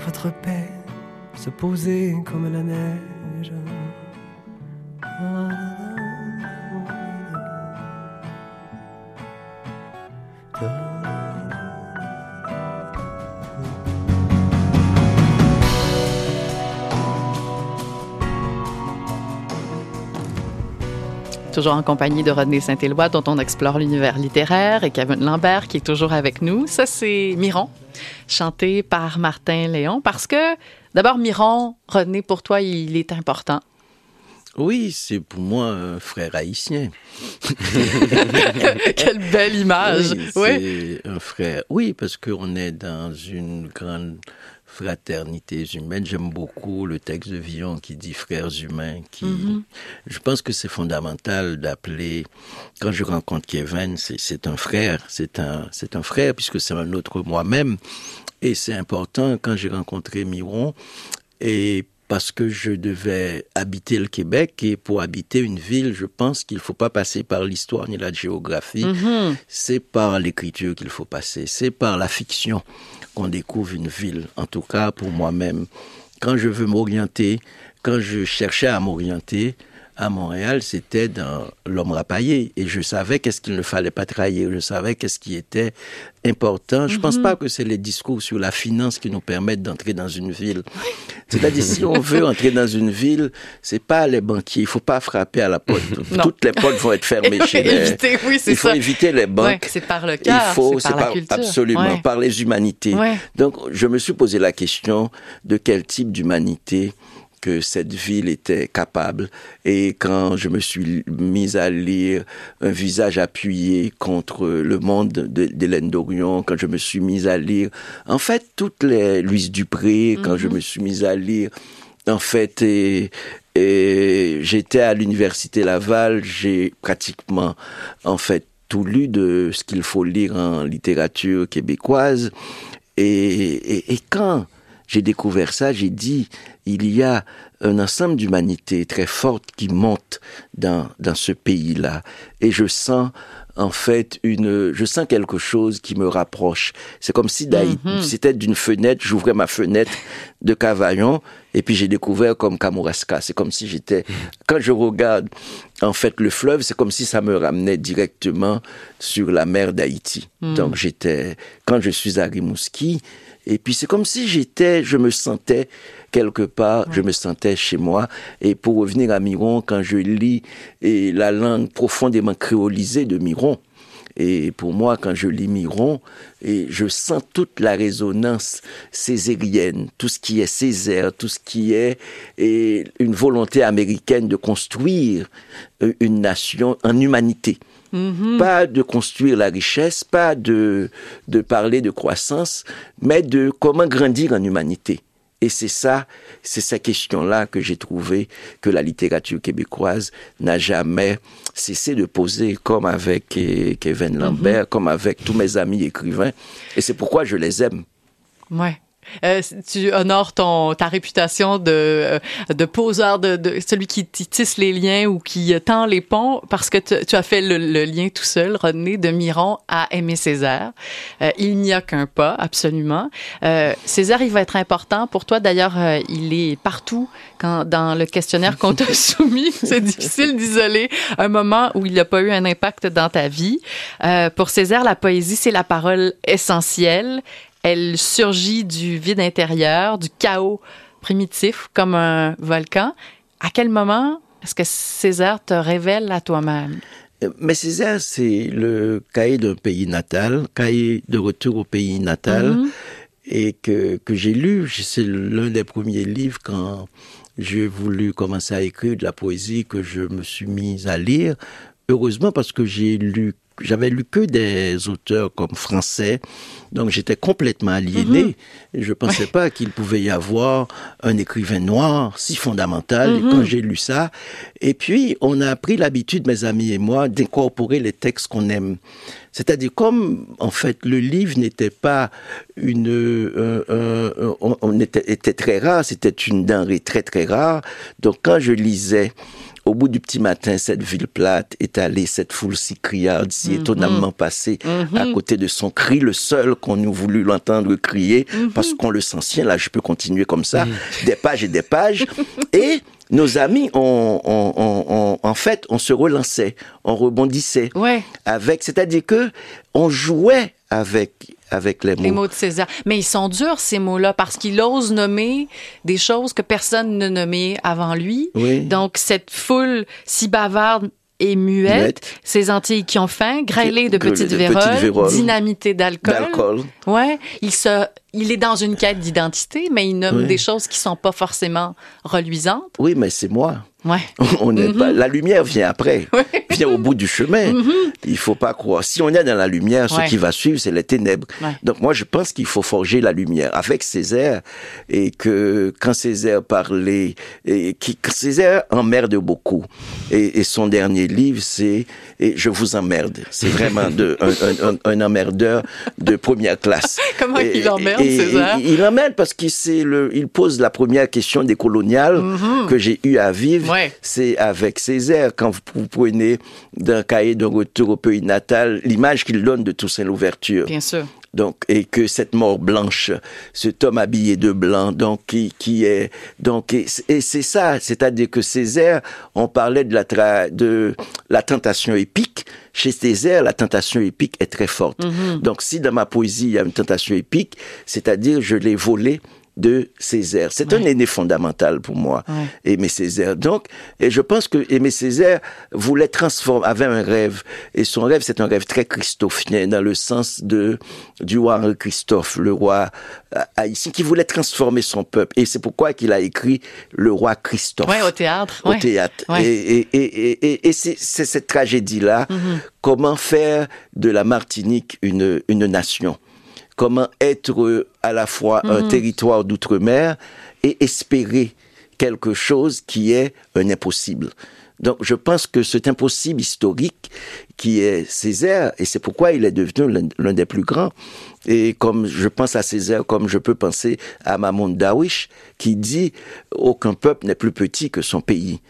Speaker 5: votre peine se poser comme la neige.
Speaker 1: Toujours en compagnie de Rodney Saint-Éloi, dont on explore l'univers littéraire, et Kevin Lambert, qui est toujours avec nous. Ça, c'est Miron, chanté par Martin Léon. Parce que, d'abord, Miron, Rodney, pour toi, il est important.
Speaker 2: Oui, c'est pour moi un frère haïtien.
Speaker 1: Quelle belle image.
Speaker 2: Oui, un frère. Oui, parce qu'on est dans une grande fraternités humaines. J'aime beaucoup le texte de Villon qui dit frères humains. Qui, mm-hmm. je pense que c'est fondamental d'appeler. Quand je rencontre Kevin, c'est un frère, c'est un, c'est un frère puisque c'est un autre moi-même. Et c'est important quand j'ai rencontré Miron et parce que je devais habiter le Québec et pour habiter une ville, je pense qu'il ne faut pas passer par l'histoire ni la géographie. Mm-hmm. C'est par l'écriture qu'il faut passer. C'est par la fiction qu'on découvre une ville. En tout cas, pour moi-même, quand je veux m'orienter, quand je cherchais à m'orienter, à Montréal, c'était dans l'homme rapaillé. Et je savais qu'est-ce qu'il ne fallait pas trahir. Je savais qu'est-ce qui était important. Je ne pense mhm. pas que c'est les discours sur la finance qui nous permettent d'entrer dans une ville. C'est-à-dire, si on veut entrer dans une ville, c'est pas les banquiers. Il faut pas frapper à la porte. Toutes les portes vont être fermées chez les... Il faut éviter les banques.
Speaker 1: c'est par le cœur, Il faut, c'est par, la
Speaker 2: Absolument, par les humanités. Donc, je me suis posé la question de quel type d'humanité que cette ville était capable. Et quand je me suis mise à lire Un visage appuyé contre le monde d'Hélène Dorion, quand je me suis mise à lire, en fait, toutes les Louise Dupré, quand je mhm. me suis mise à lire, en fait, et, et j'étais à l'université Laval, j'ai pratiquement, en fait, tout lu de ce qu'il faut lire en littérature québécoise. Et, et, et quand j'ai découvert ça, j'ai dit, il y a un ensemble d'humanité très forte qui monte dans, dans ce pays-là. Et je sens, en fait, une, je sens quelque chose qui me rapproche. C'est comme si d'Haïti, mhm. c'était d'une fenêtre, j'ouvrais ma fenêtre de Cavaillon, et puis j'ai découvert comme Kamouraska. C'est comme si j'étais, quand je regarde, en fait, le fleuve, c'est comme si ça me ramenait directement sur la mer d'Haïti. Mhm. Donc j'étais, quand je suis à Rimouski, et puis c'est comme si j'étais, je me sentais quelque part, je me sentais chez moi. Et pour revenir à Miron, quand je lis et la langue profondément créolisée de Miron, et pour moi, quand je lis Miron, et je sens toute la résonance césarienne, tout ce qui est Césaire, tout ce qui est et une volonté américaine de construire euh, une nation en humanité. Mm-hmm. Pas de construire la richesse, pas de, de parler de croissance, mais de comment grandir en humanité. Et c'est ça, c'est cette question-là que j'ai trouvé que la littérature québécoise n'a jamais cessé de poser, comme avec Kevin mm-hmm. Lambert, comme avec tous mes amis écrivains. Et c'est pourquoi je les aime.
Speaker 1: Ouais. Euh, tu honores ton ta réputation de euh, de poseur de, de, celui qui tisse les liens ou qui tend les ponts parce que tu, as fait le, lien tout seul Rodney de Miron à Aimé Césaire. Euh, il n'y a qu'un pas absolument. Césaire il va être important pour toi. D'ailleurs il est partout quand dans le questionnaire qu'on t'a soumis. C'est difficile d'isoler un moment où il n'a pas eu un impact dans ta vie. Pour Césaire la poésie c'est la parole essentielle elle surgit du vide intérieur, du chaos primitif comme un volcan. À quel moment est-ce que Césaire te révèle à toi-même?
Speaker 2: Mais Césaire, c'est le cahier d'un pays natal, cahier de retour au pays natal, mm-hmm. et que, que j'ai lu. C'est l'un des premiers livres quand j'ai voulu commencer à écrire de la poésie que je me suis mise à lire. Heureusement parce que j'ai lu j'avais lu que des auteurs comme français, donc j'étais complètement aliéné. Mm -hmm. Je pensais pas qu'il pouvait y avoir un écrivain noir si fondamental. Et quand mhm. j'ai lu ça, et puis on a pris l'habitude, mes amis et moi, d'incorporer les textes qu'on aime. C'est-à-dire comme en fait le livre n'était pas une, euh, euh, on, on était, était très rare, c'était une denrée très très rare. Donc quand je lisais au bout du petit matin, cette ville plate, étalée, cette foule si criarde, si mhm. étonnamment passée à mhm. côté de son cri, le seul qu'on eût voulu l'entendre crier, mhm. parce qu'on le sent sien, là je peux continuer comme ça, des pages et des pages, et nos amis, on, en fait, on se relançait, on rebondissait
Speaker 1: ouais.
Speaker 2: avec, c'est-à-dire que on jouait avec avec les mots.
Speaker 1: Les mots de César. Mais ils sont durs, ces mots-là, parce qu'il ose nommer des choses que personne ne nommait avant lui.
Speaker 2: Oui.
Speaker 1: Donc, cette foule si bavarde et muette, ces Antilles qui ont faim, grêlées de, petites, véroles, dynamitées d'alcool.
Speaker 2: D'alcool.
Speaker 1: Ouais. Il se, il est dans une quête d'identité, mais il nomme
Speaker 2: Oui.
Speaker 1: des choses qui sont pas forcément reluisantes.
Speaker 2: Oui, mais c'est moi.
Speaker 1: Ouais.
Speaker 2: On n'est pas, la lumière vient après, vient au bout du chemin. Il faut pas croire. Si on est dans la lumière, ce.
Speaker 1: Ouais.
Speaker 2: qui va suivre, c'est les ténèbres.
Speaker 1: Ouais.
Speaker 2: Donc moi, je pense qu'il faut forger la lumière avec Césaire et que quand Césaire parlait, et qui, Césaire emmerde beaucoup. Et, et son dernier livre, c'est je vous emmerde. C'est vraiment de, un, un, un, un emmerdeur de première classe.
Speaker 1: Comment
Speaker 2: Et-
Speaker 1: il emmerde,
Speaker 2: et-
Speaker 1: Césaire?
Speaker 2: Il emmerde parce qu'il il pose la première question des coloniales que j'ai eu à vivre.
Speaker 1: Ouais.
Speaker 2: C'est avec Césaire, quand vous, vous prenez d'un cahier d'un retour au pays natal, l'image qu'il donne de Toussaint Louverture.
Speaker 1: Bien sûr.
Speaker 2: Donc, et que cette mort blanche, cet homme habillé de blanc, donc qui, qui est, donc et, c'est- et c'est ça, c'est-à-dire que Césaire, on parlait de la tra- de la tentation épique. Chez Césaire, la tentation épique est très forte. Donc, si dans ma poésie il y a une tentation épique, c'est-à-dire je l'ai volé de Césaire. C'est un aîné fondamental pour moi,
Speaker 1: Ouais.
Speaker 2: Aimé Césaire. Donc, et je pense que Aimé Césaire voulait transformer, avait un rêve, et son rêve, c'est un rêve très christophien, dans le sens de du roi Henri Christophe, le roi euh, haïtien, qui voulait transformer son peuple. Et c'est pourquoi qu'il a écrit le roi Christophe
Speaker 1: Ouais, au théâtre.
Speaker 2: au théâtre.
Speaker 1: Mm-hmm.
Speaker 2: Et, et, et, et, c'est cette tragédie-là, comment faire de la Martinique une, une nation? Comment être à la fois un territoire d'outre-mer et espérer quelque chose qui est un impossible. Donc je pense que cet impossible historique qui est Césaire, et c'est pourquoi il est devenu l'un- l'un des plus grands, et comme je pense à Césaire, comme je peux penser à Mahmoud Darwish, qui dit « aucun peuple n'est plus petit que son pays ».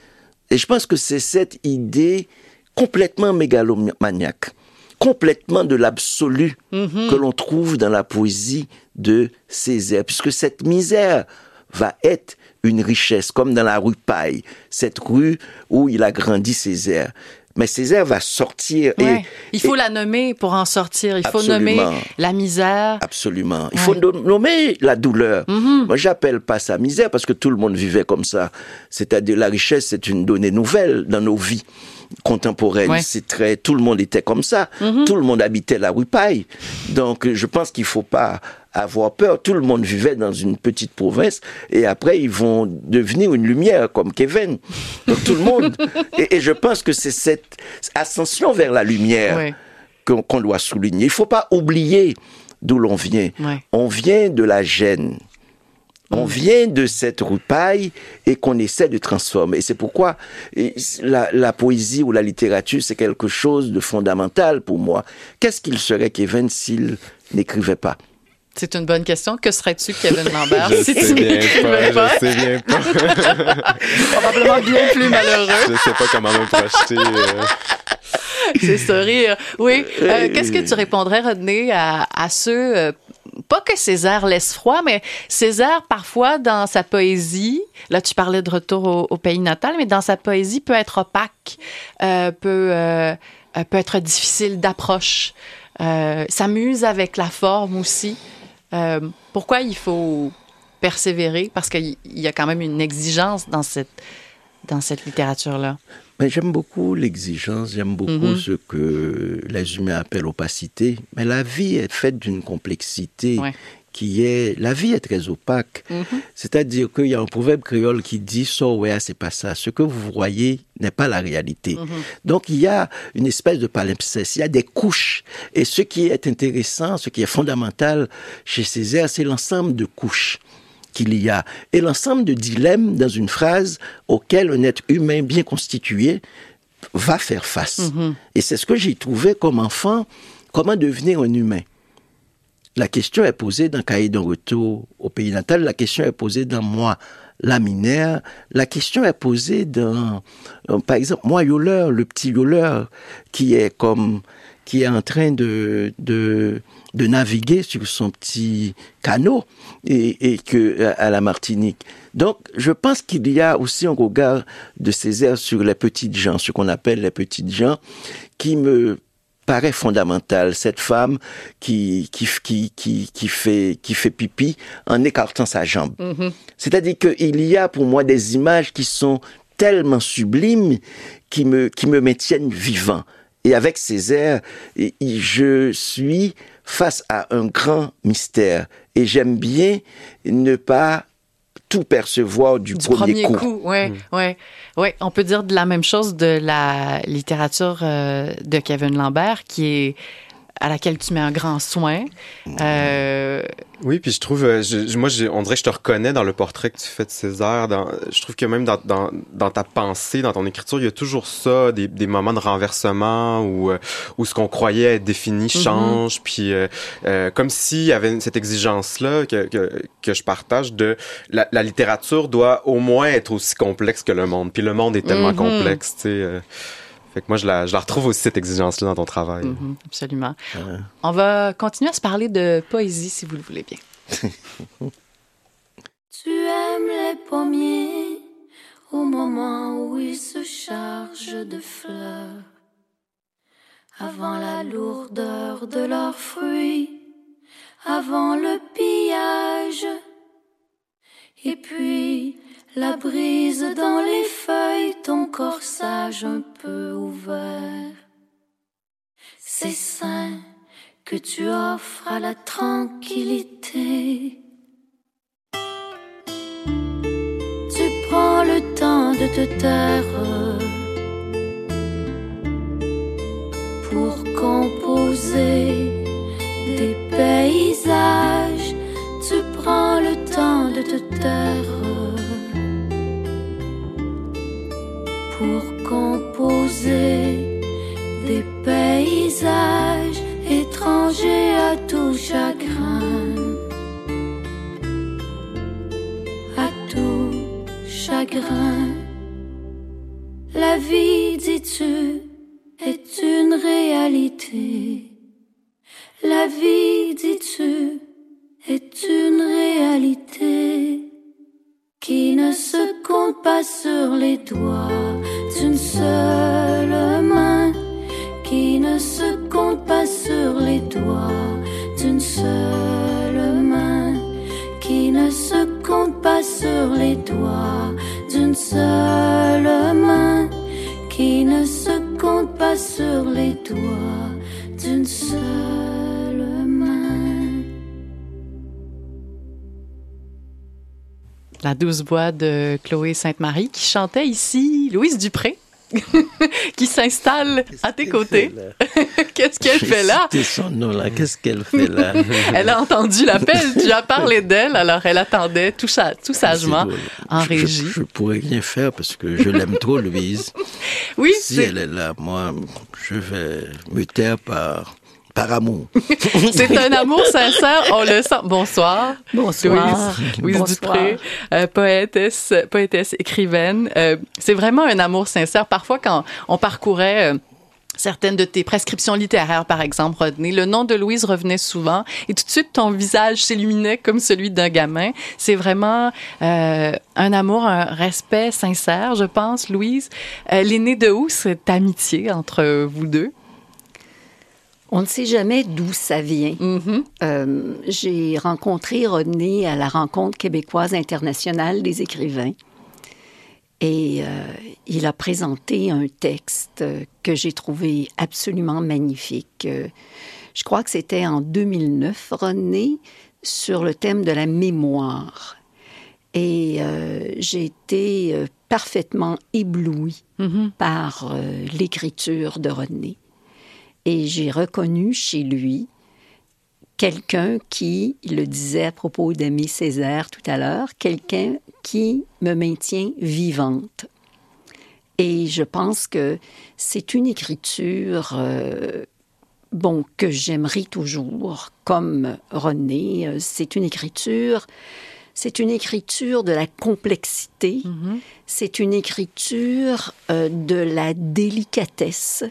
Speaker 2: Et je pense que c'est cette idée complètement mégalomaniaque, complètement de l'absolu que l'on trouve dans la poésie de Césaire, puisque cette misère va être une richesse, comme dans la rue Paille, cette rue où il a grandi Césaire. Mais Césaire va sortir et.
Speaker 1: Il faut
Speaker 2: et-
Speaker 1: la nommer pour en sortir. Il faut nommer la misère.
Speaker 2: Absolument. Il
Speaker 1: Ouais.
Speaker 2: faut nom- nommer la douleur.
Speaker 1: Mhm.
Speaker 2: Moi, j'appelle pas ça misère parce que tout le monde vivait comme ça. C'est-à-dire, la richesse, c'est une donnée nouvelle dans nos vies contemporaines.
Speaker 1: Ouais.
Speaker 2: C'est très, tout le monde était comme ça.
Speaker 1: Mhm.
Speaker 2: Tout le monde habitait la rue Paille. Donc, je pense qu'il faut pas avoir peur. Tout le monde vivait dans une petite province et après, ils vont devenir une lumière comme Kevin. Donc, tout le monde. Et, et je pense que c'est cette ascension vers la lumière qu'on doit souligner. Il faut pas oublier d'où l'on vient. On vient de la gêne. On vient de cette roupaille et qu'on essaie de transformer. Et c'est pourquoi la, la poésie ou la littérature, c'est quelque chose de fondamental pour moi. Qu'est-ce qu'il serait, Kevin, s'il n'écrivait pas?
Speaker 1: C'est une bonne question. Que serais-tu, Kevin Lambert,
Speaker 4: Je
Speaker 1: si
Speaker 4: sais
Speaker 1: tu
Speaker 4: bien
Speaker 1: n'écrivais
Speaker 4: pas,
Speaker 1: pas?
Speaker 4: je sais bien pas.
Speaker 1: Probablement bien plus malheureux.
Speaker 4: Je sais pas comment me projeter. euh.
Speaker 1: C'est ce rire. Oui. Euh, Qu'est-ce que tu répondrais, Rodney, à, à ceux, euh, pas que Césaire laisse froid, mais Césaire, parfois, dans sa poésie, là, tu parlais de retour au, au pays natal, mais dans sa poésie, peut être opaque, euh, peut, peut être difficile d'approche, s'amuse avec la forme aussi. Euh, pourquoi il faut persévérer? Parce qu'il y a quand même une exigence dans cette, dans cette littérature-là.
Speaker 2: Mais j'aime beaucoup l'exigence, j'aime beaucoup
Speaker 1: Mhm.
Speaker 2: ce que les humains appellent opacité. Mais la vie est faite d'une complexité
Speaker 1: Ouais.
Speaker 2: Qui est... La vie est très opaque.
Speaker 1: Mhm.
Speaker 2: C'est-à-dire qu'il y a un proverbe créole qui dit « So ouais, c'est pas ça. Ce que vous voyez n'est pas la réalité.
Speaker 1: Mhm.
Speaker 2: Donc il y a une espèce de palimpseste, il y a des couches. Et ce qui est intéressant, ce qui est fondamental chez Césaire, c'est l'ensemble de couches qu'il y a et l'ensemble de dilemmes dans une phrase auquel un être humain bien constitué va faire face. Et c'est ce que j'ai trouvé comme enfant, comment devenir un humain. La question est posée dans Cahier d'un retour au pays natal, la question est posée dans moi, laminaire, la question est posée dans, euh, par exemple, moi, Yoller, le petit Yoller, qui est comme, qui est en train de, de, de naviguer sur son petit canot et, et que à la Martinique. Donc, je pense qu'il y a aussi un regard de Césaire sur les petites gens, ce qu'on appelle les petites gens, qui me paraît fondamental. Cette femme qui, qui, qui, qui, qui, fait, qui fait pipi en écartant sa jambe. C'est-à-dire qu'il y a pour moi des images qui sont tellement sublimes qui me, qui me maintiennent vivant. Et avec Césaire, je suis face à un grand mystère. Et j'aime bien ne pas tout percevoir du,
Speaker 1: Du
Speaker 2: premier, coup.
Speaker 1: coup, ouais, ouais, ouais. On peut dire de la même chose de la littérature euh, de Kevin Lambert, qui est à laquelle tu mets un grand soin. Euh,
Speaker 4: Oui, puis je trouve, euh, je- moi, on dirait que je te reconnais dans le portrait que tu fais de César. Dans, je trouve que même dans, dans, dans ta pensée, dans ton écriture, il y a toujours ça, des, des moments de renversement où, euh, où ce qu'on croyait être défini change. Puis euh, euh, comme s'il y avait cette exigence-là que, que, que je partage de la, la littérature doit au moins être aussi complexe que le monde. Puis le monde est tellement
Speaker 1: Mhm.
Speaker 4: complexe, tu sais. Fait que moi, je la, je la retrouve aussi, cette exigence-là, dans ton travail.
Speaker 1: mhm, absolument.
Speaker 2: Ouais.
Speaker 1: On va continuer à se parler de poésie, si vous le voulez bien.
Speaker 6: Tu aimes les pommiers au moment où ils se chargent de fleurs, avant la lourdeur de leurs fruits, avant le pillage, et puis la brise dans les feuilles, ton corsage un peu ouvert. C'est sain que tu offres à la tranquillité. Tu prends le temps de te taire pour composer des paysages. Tu prends le temps de te taire La vie, dis-tu, est une réalité. La vie, dis-tu, est une réalité. Qui ne se compte pas sur les doigts d'une seule main, qui ne se compte pas sur les doigts d'une seule main. Qui ne se compte pas sur les doigts seule main, qui ne se compte pas sur les doigts d'une seule main.
Speaker 1: La douce voix de Chloé Sainte-Marie qui chantait ici Louise Dupré. qui s'installe à tes côtés. Qu'est-ce qu'elle fait là?
Speaker 2: C'était son nom là. Qu'est-ce qu'elle fait là?
Speaker 1: Elle a entendu l'appel, tu as parlé d'elle, alors elle attendait tout, sa- tout sagement
Speaker 2: C'est drôle.
Speaker 1: en
Speaker 2: Je-
Speaker 1: régie.
Speaker 2: Je, je pourrais rien faire parce que je l'aime trop, Louise.
Speaker 1: Oui,
Speaker 2: Si
Speaker 1: c'est
Speaker 2: elle est là, moi, je vais me taire par, par amour.
Speaker 1: c'est un amour sincère, on le sent. Bonsoir.
Speaker 7: Bonsoir.
Speaker 1: Louise, Louise
Speaker 7: Bonsoir.
Speaker 1: Dupré, euh, poétesse, poétesse, écrivaine. Euh, c'est vraiment un amour sincère. Parfois, quand on parcourait euh, certaines de tes prescriptions littéraires, par exemple, Rodney, le nom de Louise revenait souvent et tout de suite, ton visage s'illuminait comme celui d'un gamin. C'est vraiment euh, un amour, un respect sincère, je pense, Louise. Euh, L'aînée de où cette amitié entre vous deux?
Speaker 7: On ne sait jamais d'où ça vient.
Speaker 1: Mhm.
Speaker 7: Euh, J'ai rencontré Rodney à la rencontre québécoise internationale des écrivains. Et euh, il a présenté un texte que j'ai trouvé absolument magnifique. Je crois que c'était en 2009, Rodney, sur le thème de la mémoire. Et euh, j'ai été euh, parfaitement éblouie
Speaker 1: Mhm.
Speaker 7: par euh, l'écriture de Rodney. Et j'ai reconnu chez lui quelqu'un qui, il le disait à propos d'Aimé Césaire tout à l'heure, quelqu'un qui me maintient vivante. Et je pense que c'est une écriture, euh, bon, que j'aimerais toujours, comme René. Euh, C'est une écriture, c'est une écriture de la complexité,
Speaker 1: Mhm.
Speaker 7: c'est une écriture euh, de la délicatesse.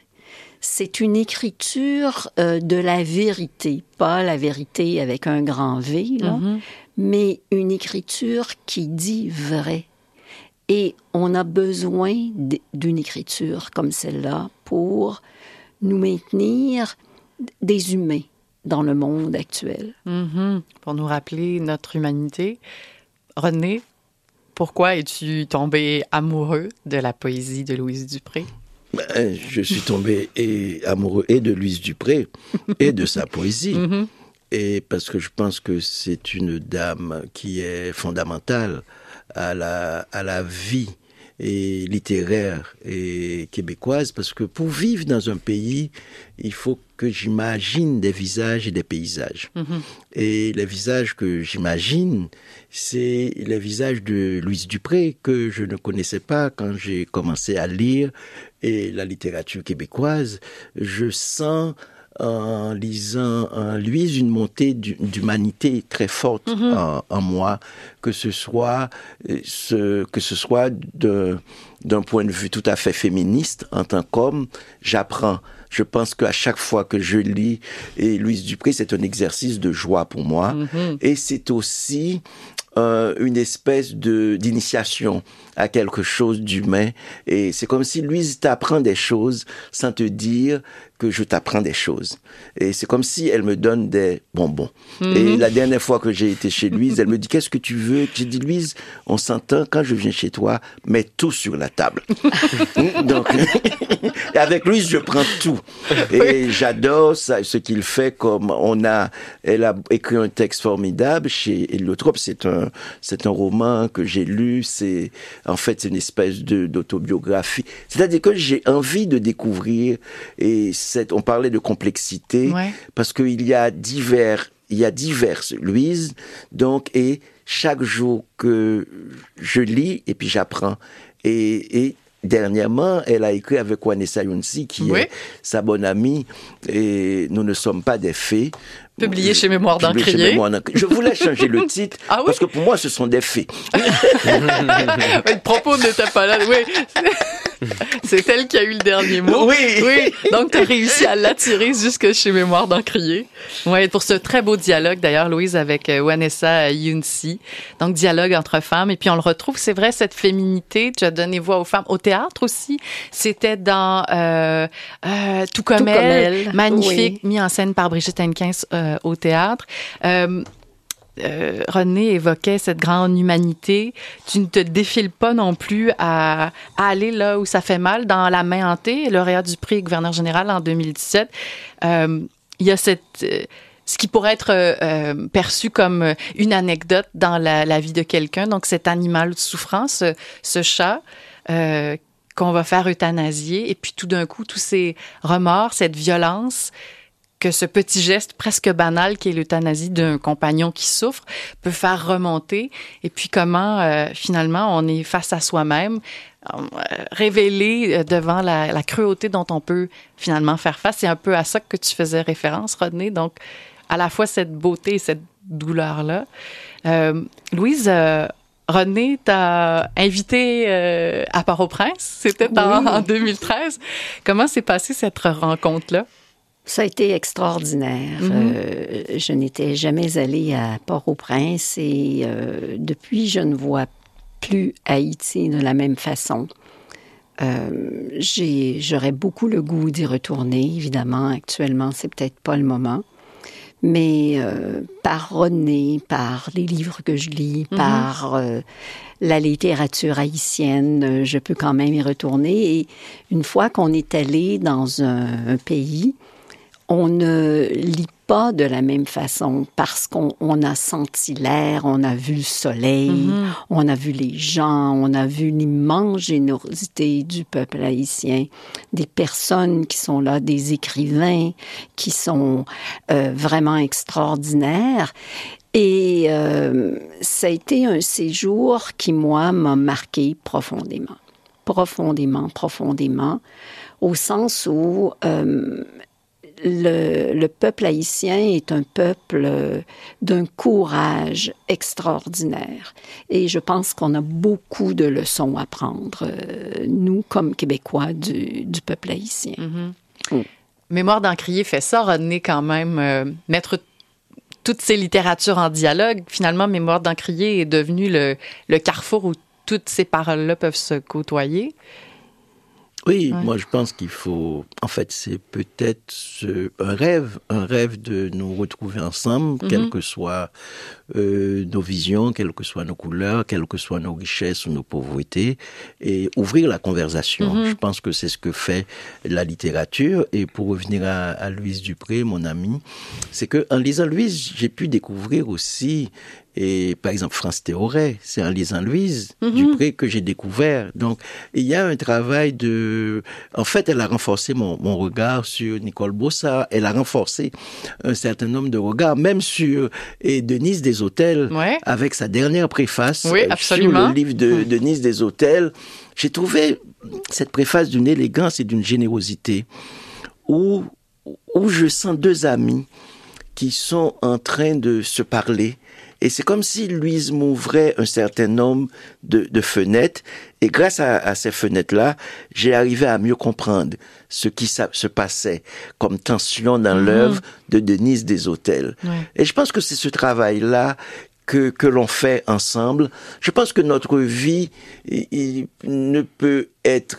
Speaker 7: C'est une écriture euh, de la vérité, pas la vérité avec un grand V, là,
Speaker 1: Mhm.
Speaker 7: Mais une écriture qui dit vrai. Et on a besoin d'une écriture comme celle-là pour nous maintenir des humains dans le monde actuel.
Speaker 1: Mhm. Pour nous rappeler notre humanité. René, pourquoi es-tu tombé amoureux de la poésie de Louise Dupré?
Speaker 2: Ben, je suis tombé et amoureux et de Louise Dupré et de sa poésie.
Speaker 1: Mhm.
Speaker 2: Et parce que je pense que c'est une dame qui est fondamentale à la, à la vie et littéraire et québécoise, parce que pour vivre dans un pays, il faut que j'imagine des visages et des paysages.
Speaker 1: Mhm.
Speaker 2: Et les visages que j'imagine, c'est les visages de Louise Dupré que je ne connaissais pas quand j'ai commencé à lire et la littérature québécoise. Je sens en lisant en Louise une montée d'hu- d'humanité très forte en, en moi, que ce soit ce, que ce soit d'un point de vue tout à fait féministe en tant qu'homme, j'apprends. Je pense qu'à chaque fois que je lis et Louise Dupré, c'est un exercice de joie pour moi, et c'est aussi euh, une espèce de d'initiation à quelque chose d'humain. Et c'est comme si Louise t'apprend des choses sans te dire que je t'apprends des choses. Et c'est comme si elle me donne des bonbons. Et la dernière fois que j'ai été chez Louise, elle me dit qu'est-ce que tu veux? J'ai dit Louise, on s'entend quand je viens chez toi, mets tout sur la table. Donc, et avec Louise, je prends tout. Et j'adore ce qu'il fait comme on a, elle a écrit un texte formidable chez Héliotrope. C'est un, c'est un roman que j'ai lu. C'est, en fait, c'est une espèce de, d'autobiographie. C'est-à-dire que j'ai envie de découvrir et cette, on parlait de complexité
Speaker 1: Ouais.
Speaker 2: parce qu'il y a divers, il y a diverses Louise, donc, et chaque jour que je lis et puis j'apprends. Et, et dernièrement, elle a écrit avec Vanessa Younsi, qui
Speaker 1: Oui.
Speaker 2: est sa bonne amie, et nous ne sommes pas des fées.
Speaker 1: Publié chez Mémoire.
Speaker 2: Mémoire d'Encrier. Je voulais changer le titre,
Speaker 1: Ah oui?
Speaker 2: parce que pour moi, ce sont des fées.
Speaker 1: le propos n'était pas là. Oui. C'est elle qui a eu le dernier mot.
Speaker 2: Oui.
Speaker 1: Oui. Donc, tu as réussi à l'attirer jusque chez Mémoire d'Encrier. Oui, pour ce très beau dialogue, d'ailleurs, Louise, avec euh, Vanessa Yunsi. Donc, dialogue entre femmes. Et puis, on le retrouve, c'est vrai, cette féminité. Tu as donné voix aux femmes. Au théâtre aussi. C'était dans euh, euh, Tout comme
Speaker 7: Tout comme
Speaker 1: elle. Magnifique, mis en scène par Brigitte Henkins euh, au théâtre. Euh, euh, René évoquait cette grande humanité. Tu ne te défiles pas non plus à, aller là où ça fait mal. Dans La main hantée, lauréat du prix gouverneur général en 2017, euh, il y a euh, ce qui pourrait être euh, euh, perçu comme euh, une anecdote dans la, vie de quelqu'un. Donc, cet animal de souffrance, ce, ce chat euh, qu'on va faire euthanasier. Et puis, tout d'un coup, tous ces remords, cette violence, que ce petit geste presque banal qui est l'euthanasie d'un compagnon qui souffre peut faire remonter. Et puis comment euh, finalement on est face à soi-même euh, révélé euh, devant la, la cruauté dont on peut finalement faire face. C'est un peu à ça que tu faisais référence Rodney. Donc à la fois cette beauté et cette douleur là euh, Louise euh, René t'a invité euh, à Port-au-Prince, c'était en, en 2013. Comment s'est passée cette rencontre-là?
Speaker 7: Ça a été extraordinaire.
Speaker 1: Mhm.
Speaker 7: Euh, je n'étais jamais allée à Port-au-Prince et euh, depuis, je ne vois plus Haïti de la même façon. Euh, J'aurais beaucoup le goût d'y retourner, évidemment. Actuellement, c'est peut-être pas le moment. Mais euh, par René, par les livres que je lis, par euh, la littérature haïtienne, euh, je peux quand même y retourner. Et une fois qu'on est allé dans un, un pays, on ne lit pas de la même façon parce qu'on on a senti l'air, on a vu le soleil, on a vu les gens, on a vu l'immense générosité du peuple haïtien, des personnes qui sont là, des écrivains qui sont euh, vraiment extraordinaires. Et euh, ça a été un séjour qui, moi, m'a marqué profondément. Profondément, profondément, au sens où euh, le, le peuple haïtien est un peuple euh, d'un courage extraordinaire. Et je pense qu'on a beaucoup de leçons à prendre, euh, nous, comme Québécois, du, du peuple haïtien.
Speaker 1: Mémoire d'Encrier fait ça, René, quand même, euh, mettre toutes ces littératures en dialogue. Finalement, Mémoire d'Encrier est devenu le, le carrefour où toutes ces paroles-là peuvent se côtoyer.
Speaker 2: Oui,
Speaker 1: Ouais.
Speaker 2: moi je pense qu'il faut. En fait, c'est peut-être ce- un rêve, un rêve de nous retrouver ensemble,
Speaker 1: Mhm.
Speaker 2: quelles que soient euh, nos visions, quelles que soient nos couleurs, quelles que soient nos richesses ou nos pauvretés, et ouvrir la conversation.
Speaker 1: Mhm.
Speaker 2: Je pense que c'est ce que fait la littérature. Et pour revenir à, à Louise Dupré, mon amie, c'est que en lisant Louise, j'ai pu découvrir aussi. Et par exemple, France Théoret, c'est en lisant Louise
Speaker 1: Mhm.
Speaker 2: Dupré que j'ai découvert. Donc, il y a un travail de... En fait, elle a renforcé mon, mon regard sur Nicole Bossa. Elle a renforcé un certain nombre de regards, même sur et Denise des Hôtels,
Speaker 1: Ouais.
Speaker 2: avec sa dernière préface
Speaker 1: Oui,
Speaker 2: euh,
Speaker 1: absolument.
Speaker 2: sur le livre de Denise des Hôtels. J'ai trouvé cette préface d'une élégance et d'une générosité où, où je sens deux amis qui sont en train de se parler. Et c'est comme si Louise m'ouvrait un certain nombre de, de fenêtres. Et grâce à, à ces fenêtres-là, j'ai arrivé à mieux comprendre ce qui se passait comme tension dans l'œuvre de Denise des Hôtels.
Speaker 1: Ouais.
Speaker 2: Et je pense que c'est ce travail-là que, que l'on fait ensemble. Je pense que notre vie il- il ne peut être,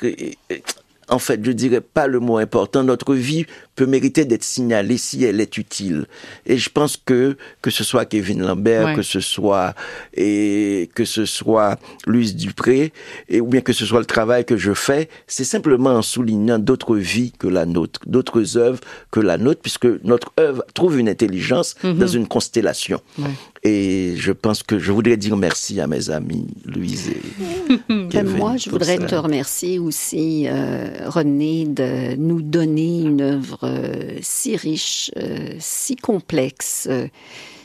Speaker 2: en fait, je dirais pas le mot important. Notre vie peut mériter d'être signalée si elle est utile. Et je pense que que ce soit Kevin Lambert,
Speaker 1: Ouais.
Speaker 2: que ce soit et que ce soit Louise Dupré, et ou bien que ce soit le travail que je fais, c'est simplement en soulignant d'autres vies que la nôtre, d'autres œuvres que la nôtre, puisque notre œuvre trouve une intelligence dans une constellation.
Speaker 1: Ouais.
Speaker 2: Et je pense que je voudrais dire merci à mes amis Louise et
Speaker 7: Ben,
Speaker 2: Kevin
Speaker 7: moi, je voudrais
Speaker 2: ça.
Speaker 7: te remercier aussi, euh, René, de nous donner une œuvre euh, si riche, euh, si complexe, euh,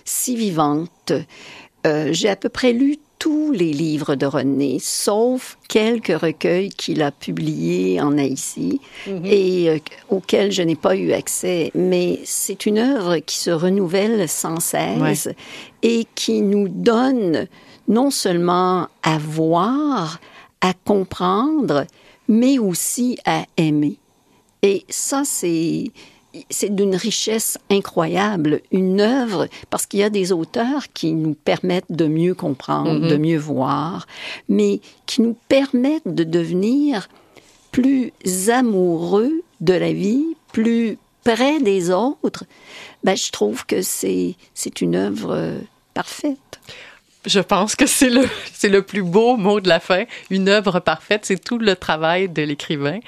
Speaker 7: si vivante. J'ai à peu près lu tous les livres de René, sauf quelques recueils qu'il a publiés en Haïti et euh, auxquels je n'ai pas eu accès. Mais c'est une œuvre qui se renouvelle sans cesse et qui nous donne non seulement à voir, à comprendre, mais aussi à aimer. Et ça, c'est c'est d'une richesse incroyable, une œuvre, parce qu'il y a des auteurs qui nous permettent de mieux comprendre, de mieux voir, mais qui nous permettent de devenir plus amoureux de la vie, plus près des autres. Ben, je trouve que c'est c'est une œuvre euh, parfaite.
Speaker 1: Je pense que c'est le, c'est le plus beau mot de la fin. Une œuvre parfaite, c'est tout le travail de l'écrivain.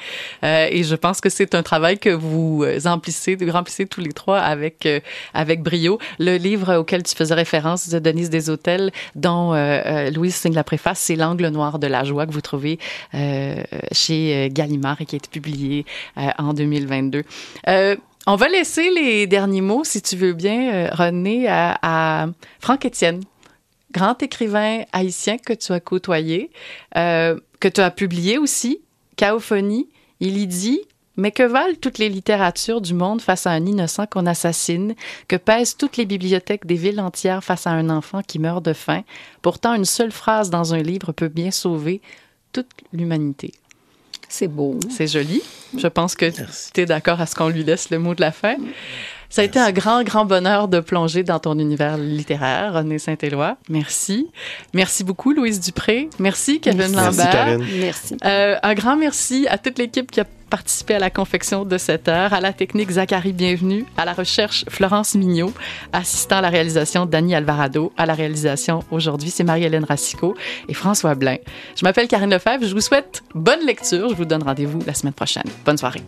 Speaker 1: Euh, et je pense que c'est un travail que vous euh, remplissez, remplissez tous les trois avec, euh, avec brio. Le livre auquel tu faisais référence de Denise Deshôtels, dont euh, euh, Louise signe la préface, c'est L'angle noir de la joie que vous trouvez euh, chez Gallimard et qui a été publié en 2022. Euh, on va laisser les derniers mots, si tu veux bien, René, à, à Franck Étienne grand écrivain haïtien que tu as côtoyé, euh, que tu as publié aussi, Chaophonie. Il y dit Mais que valent toutes les littératures du monde face à un innocent qu'on assassine? Que pèsent toutes les bibliothèques des villes entières face à un enfant qui meurt de faim Pourtant, une seule phrase dans un livre peut bien sauver toute l'humanité.
Speaker 7: C'est beau.
Speaker 1: C'est joli. Je pense que tu es d'accord à ce qu'on lui laisse le mot de la fin. Ça a été un grand, grand bonheur de plonger dans ton univers littéraire, René Saint-Éloi. Merci. Merci beaucoup, Louise Dupré. Merci, Kevin
Speaker 7: Merci,
Speaker 1: Lambert.
Speaker 4: Karine.
Speaker 7: Merci.
Speaker 1: Euh, un grand merci à toute l'équipe qui a participé à la confection de cette heure, à la technique Zachary Bienvenue, à la recherche Florence Mignot, assistant à la réalisation Dani Alvarado, à la réalisation aujourd'hui c'est Marie-Hélène Racicot et François Blain. Je m'appelle Karine Lefebvre, je vous souhaite bonne lecture, je vous donne rendez-vous la semaine prochaine. Bonne soirée.